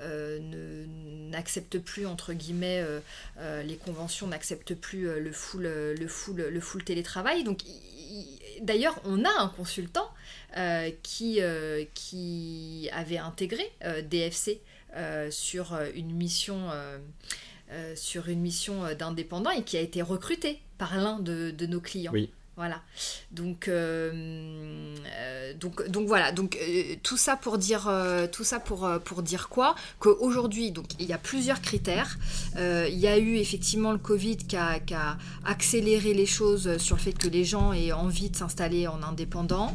ne n'accepte plus entre guillemets euh, euh, les conventions n'acceptent plus euh, le full le full le full télétravail donc d'ailleurs on a un consultant qui qui avait intégré DFC sur une mission sur une mission d'indépendant et qui a été recruté par l'un de, de, nos clients. Oui. Voilà. Donc, euh, euh, donc, voilà. Donc euh, tout ça pour dire, tout ça pour, pour dire quoi? Qu'aujourd'hui, donc il y a plusieurs critères. il y a eu effectivement le Covid qui a, qui a, accéléré les choses sur le fait que les gens aient envie de s'installer en indépendant,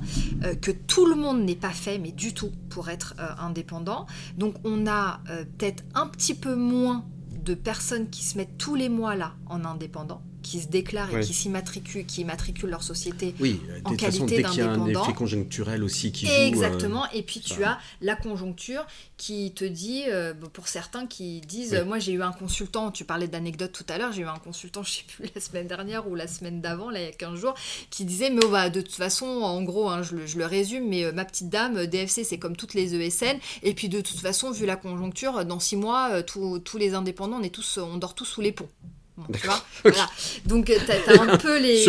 que tout le monde n'est pas fait, mais du tout pour être indépendant. Donc on a peut-être un petit peu moins de personnes qui se mettent tous les mois là en indépendant qui se déclarent et qui s'immatriculent, qui immatriculent leur société oui, en qualité d'indépendant. Il y a un effet conjoncturel aussi qui joue. Exactement. Euh, et puis tu as la conjoncture qui te dit, euh, pour certains qui disent, moi j'ai eu un consultant, tu parlais d'anecdote tout à l'heure, j'ai eu un consultant, je sais plus, la semaine dernière ou la semaine d'avant, là il y a 15 jours, qui disait, mais oh, bah, de toute façon, en gros, hein, je, le, je, le, résume, mais euh, ma petite dame, DFC c'est comme toutes les ESN, et puis de toute façon, vu la conjoncture, dans 6 mois, tous les indépendants, on, est tous, on dort tous sous les ponts. Donc, tu as, un peu les.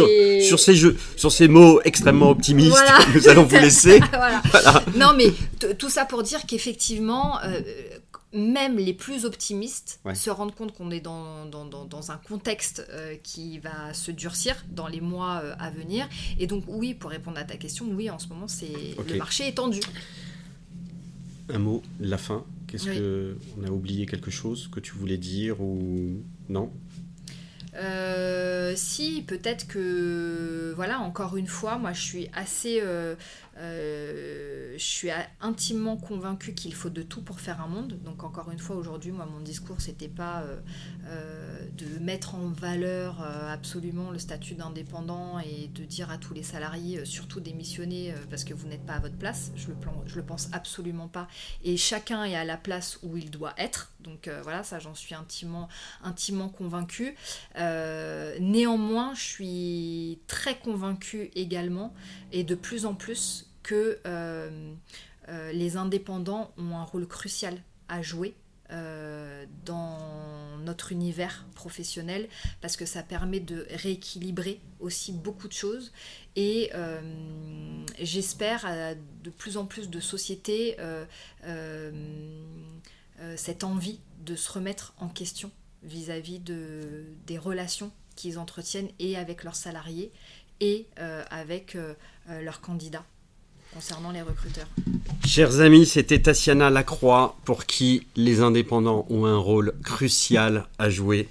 Sur, ces, jeux, sur ces mots extrêmement optimistes, nous allons vous laisser. Non, mais tout ça pour dire qu'effectivement, euh, même les plus optimistes se rendent compte qu'on est dans, dans, dans, un contexte euh, qui va se durcir dans les mois euh, à venir. Et donc, oui, pour répondre à ta question, oui, en ce moment, c'est le marché est tendu. Un mot, la fin. Qu'est-ce que on a oublié quelque chose que tu voulais dire ou non? Si, peut-être que, voilà, encore une fois, moi je suis assez euh, je suis intimement convaincue qu'il faut de tout pour faire un monde. Donc encore une fois, aujourd'hui, moi, mon discours, c'était pas euh, euh, de mettre en valeur absolument le statut d'indépendant et de dire à tous les salariés, surtout démissionner parce que vous n'êtes pas à votre place. Je le, le pense absolument pas. Et chacun est à la place où il doit être. Donc voilà, ça, j'en suis intimement, intimement convaincue. néanmoins, je suis très convaincue également et de plus en plus que euh, euh, les indépendants ont un rôle crucial à jouer euh, dans notre univers professionnel parce que ça permet de rééquilibrer aussi beaucoup de choses. Et j'espère de plus en plus de sociétés cette envie de se remettre en question vis-à-vis de, des relations qu'ils entretiennent et avec leurs salariés et avec leurs candidats concernant les recruteurs. Chers amis, c'était Tatiana Lacroix pour qui les indépendants ont un rôle crucial à jouer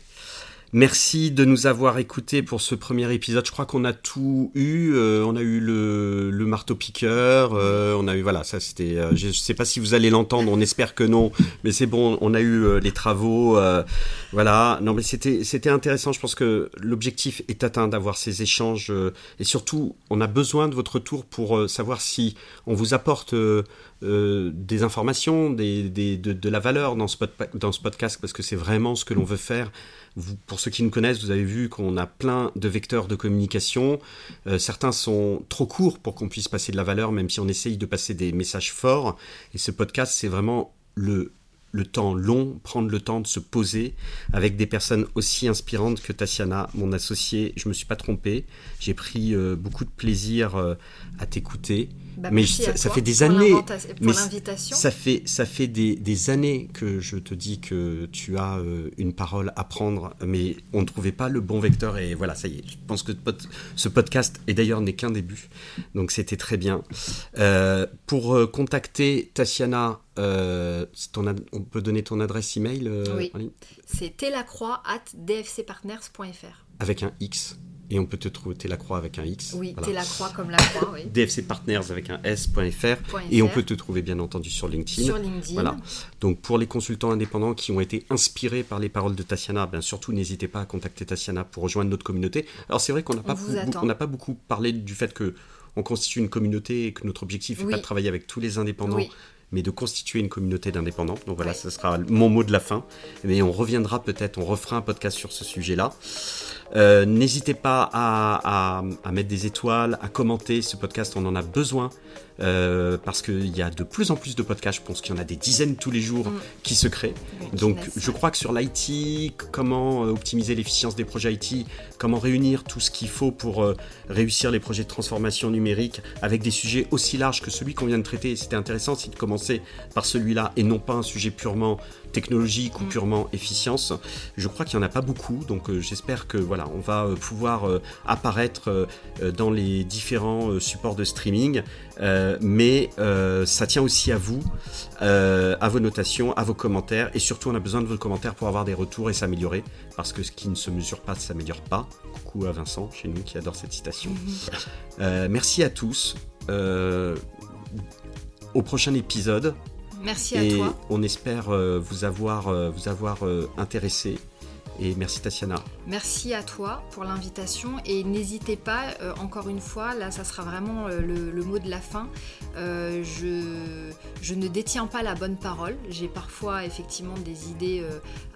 Merci de nous avoir écoutés pour ce premier épisode. Je crois qu'on a tout eu. Euh, on a eu le, le marteau piqueur. Euh, on a eu voilà, ça c'était. Euh, je ne sais pas si vous allez l'entendre. On espère que non, mais c'est bon. On a eu les travaux. voilà. Non, mais c'était c'était intéressant. Je pense que l'objectif est atteint d'avoir ces échanges et surtout, on a besoin de votre retour pour savoir si on vous apporte des informations, des, des, de, de, la valeur dans ce podcast parce que c'est vraiment ce que l'on veut faire pour ceux qui nous connaissent, vous avez vu qu'on a plein de vecteurs de communication. Euh, certains sont trop courts pour qu'on puisse passer de la valeur, même si on essaye de passer des messages forts. Et ce podcast, c'est vraiment le, le temps long, prendre le temps de se poser avec des personnes aussi inspirantes que Tatiana, mon associé. Je ne me suis pas trompé. J'ai pris euh, beaucoup de plaisir euh, à t'écouter. Bah, mais ça, fait des années. mais. Ça fait, ça fait des, des années que je te dis que tu as euh, une parole à prendre, mais on ne trouvait pas le bon vecteur. Et voilà, ça y est. Je pense que ce podcast, et d'ailleurs n'est qu'un début, donc c'était très bien. Euh, pour euh, contacter Tatiana, euh, c'est ton ad- on peut donner ton adresse email Oui. C'est telacroix at dfcpartners.fr. avec un X. Et on peut te trouver Télacroix avec un X. Oui, Voilà. telacroix comme la croix, oui. DFC Partners avec un S.fr. Et on peut te trouver bien entendu sur LinkedIn. Sur LinkedIn. Voilà. Donc pour les consultants indépendants qui ont été inspirés par les paroles de Tatiana, bien surtout n'hésitez pas à contacter Tatiana pour rejoindre notre communauté. Alors c'est vrai qu'on n'a pas, on pas beaucoup parlé du fait que on constitue une communauté et que notre objectif n'est Oui. pas de travailler avec tous les indépendants, Oui. mais de constituer une communauté d'indépendants. Donc voilà, ce sera mon mot de la fin. Mais on reviendra peut-être, on refera un podcast sur ce sujet-là. Euh, N'hésitez pas à, à- à mettre des étoiles, à commenter ce podcast, on en a besoin. euh, parce qu'il y a de plus en plus de podcasts, je pense qu'il y en a des dizaines tous les jours Mm. qui se créent. Oui, Donc je crois que sur l'IT, comment euh, optimiser l'efficience des projets IT, comment réunir tout ce qu'il faut pour euh, réussir les projets de transformation numérique avec des sujets aussi larges que celui qu'on vient de traiter, c'était intéressant, c'est de commencer par celui-là et non pas un sujet purement technologique ou Mm. purement efficience. Je crois qu'il n'y en a pas beaucoup, donc euh, j'espère que voilà, on va euh, pouvoir euh, apparaître dans les différents supports de streaming. Mais ça tient aussi à vous, à vos notations, à vos commentaires, et surtout on a besoin de vos commentaires pour avoir des retours et s'améliorer, parce que ce qui ne se mesure pas ne s'améliore pas. Coucou à Vincent, chez nous, qui adore cette citation. Euh, merci à tous. Au prochain épisode, Merci à et toi. on espère euh, vous avoir, euh, vous avoir euh, intéressé. Et merci Tatiana. Merci à toi pour l'invitation et n'hésitez pas, euh, encore une fois, là ça sera vraiment euh, le, mot de la fin. Euh, je, ne détiens pas la bonne parole. J'ai parfois effectivement des idées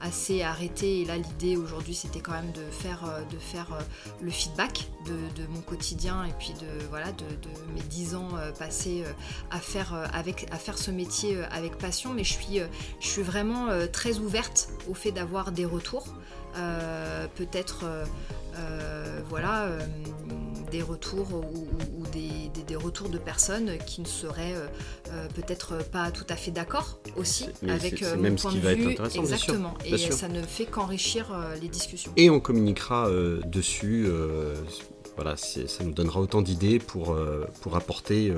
assez arrêtées et là l'idée aujourd'hui c'était quand même de faire, de faire le feedback de, mon quotidien et puis de, voilà, de, mes dix ans passés à, faire, avec, à faire ce métier avec passion. Mais je suis, je suis vraiment très ouverte au fait d'avoir des retours. Euh, peut-être euh, euh, voilà des retours ou, des, des- des retours de personnes qui ne seraient euh, peut-être pas tout à fait d'accord aussi Mais avec c'est- c'est mon même ce point qui de va être vue bien sûr. exactement et ça ne fait qu'enrichir euh, les discussions Et on communiquera euh, dessus. voilà, c'est- ça nous donnera autant d'idées pour, pour apporter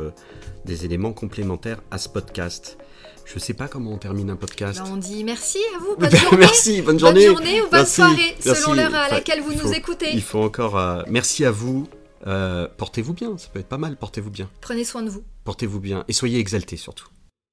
des éléments complémentaires à ce podcast. Je sais pas comment on termine un podcast. Ben, on dit merci à vous bonne journée Merci, bonne bonne journée. journée ou bonne Merci, soirée selon l'heure à Enfin, laquelle vous nous écoutez Il faut encore. euh, merci à vous. Euh, portez-vous bien, ça peut être pas mal. Portez-vous bien. prenez soin de vous Portez-vous bien et soyez exaltés surtout.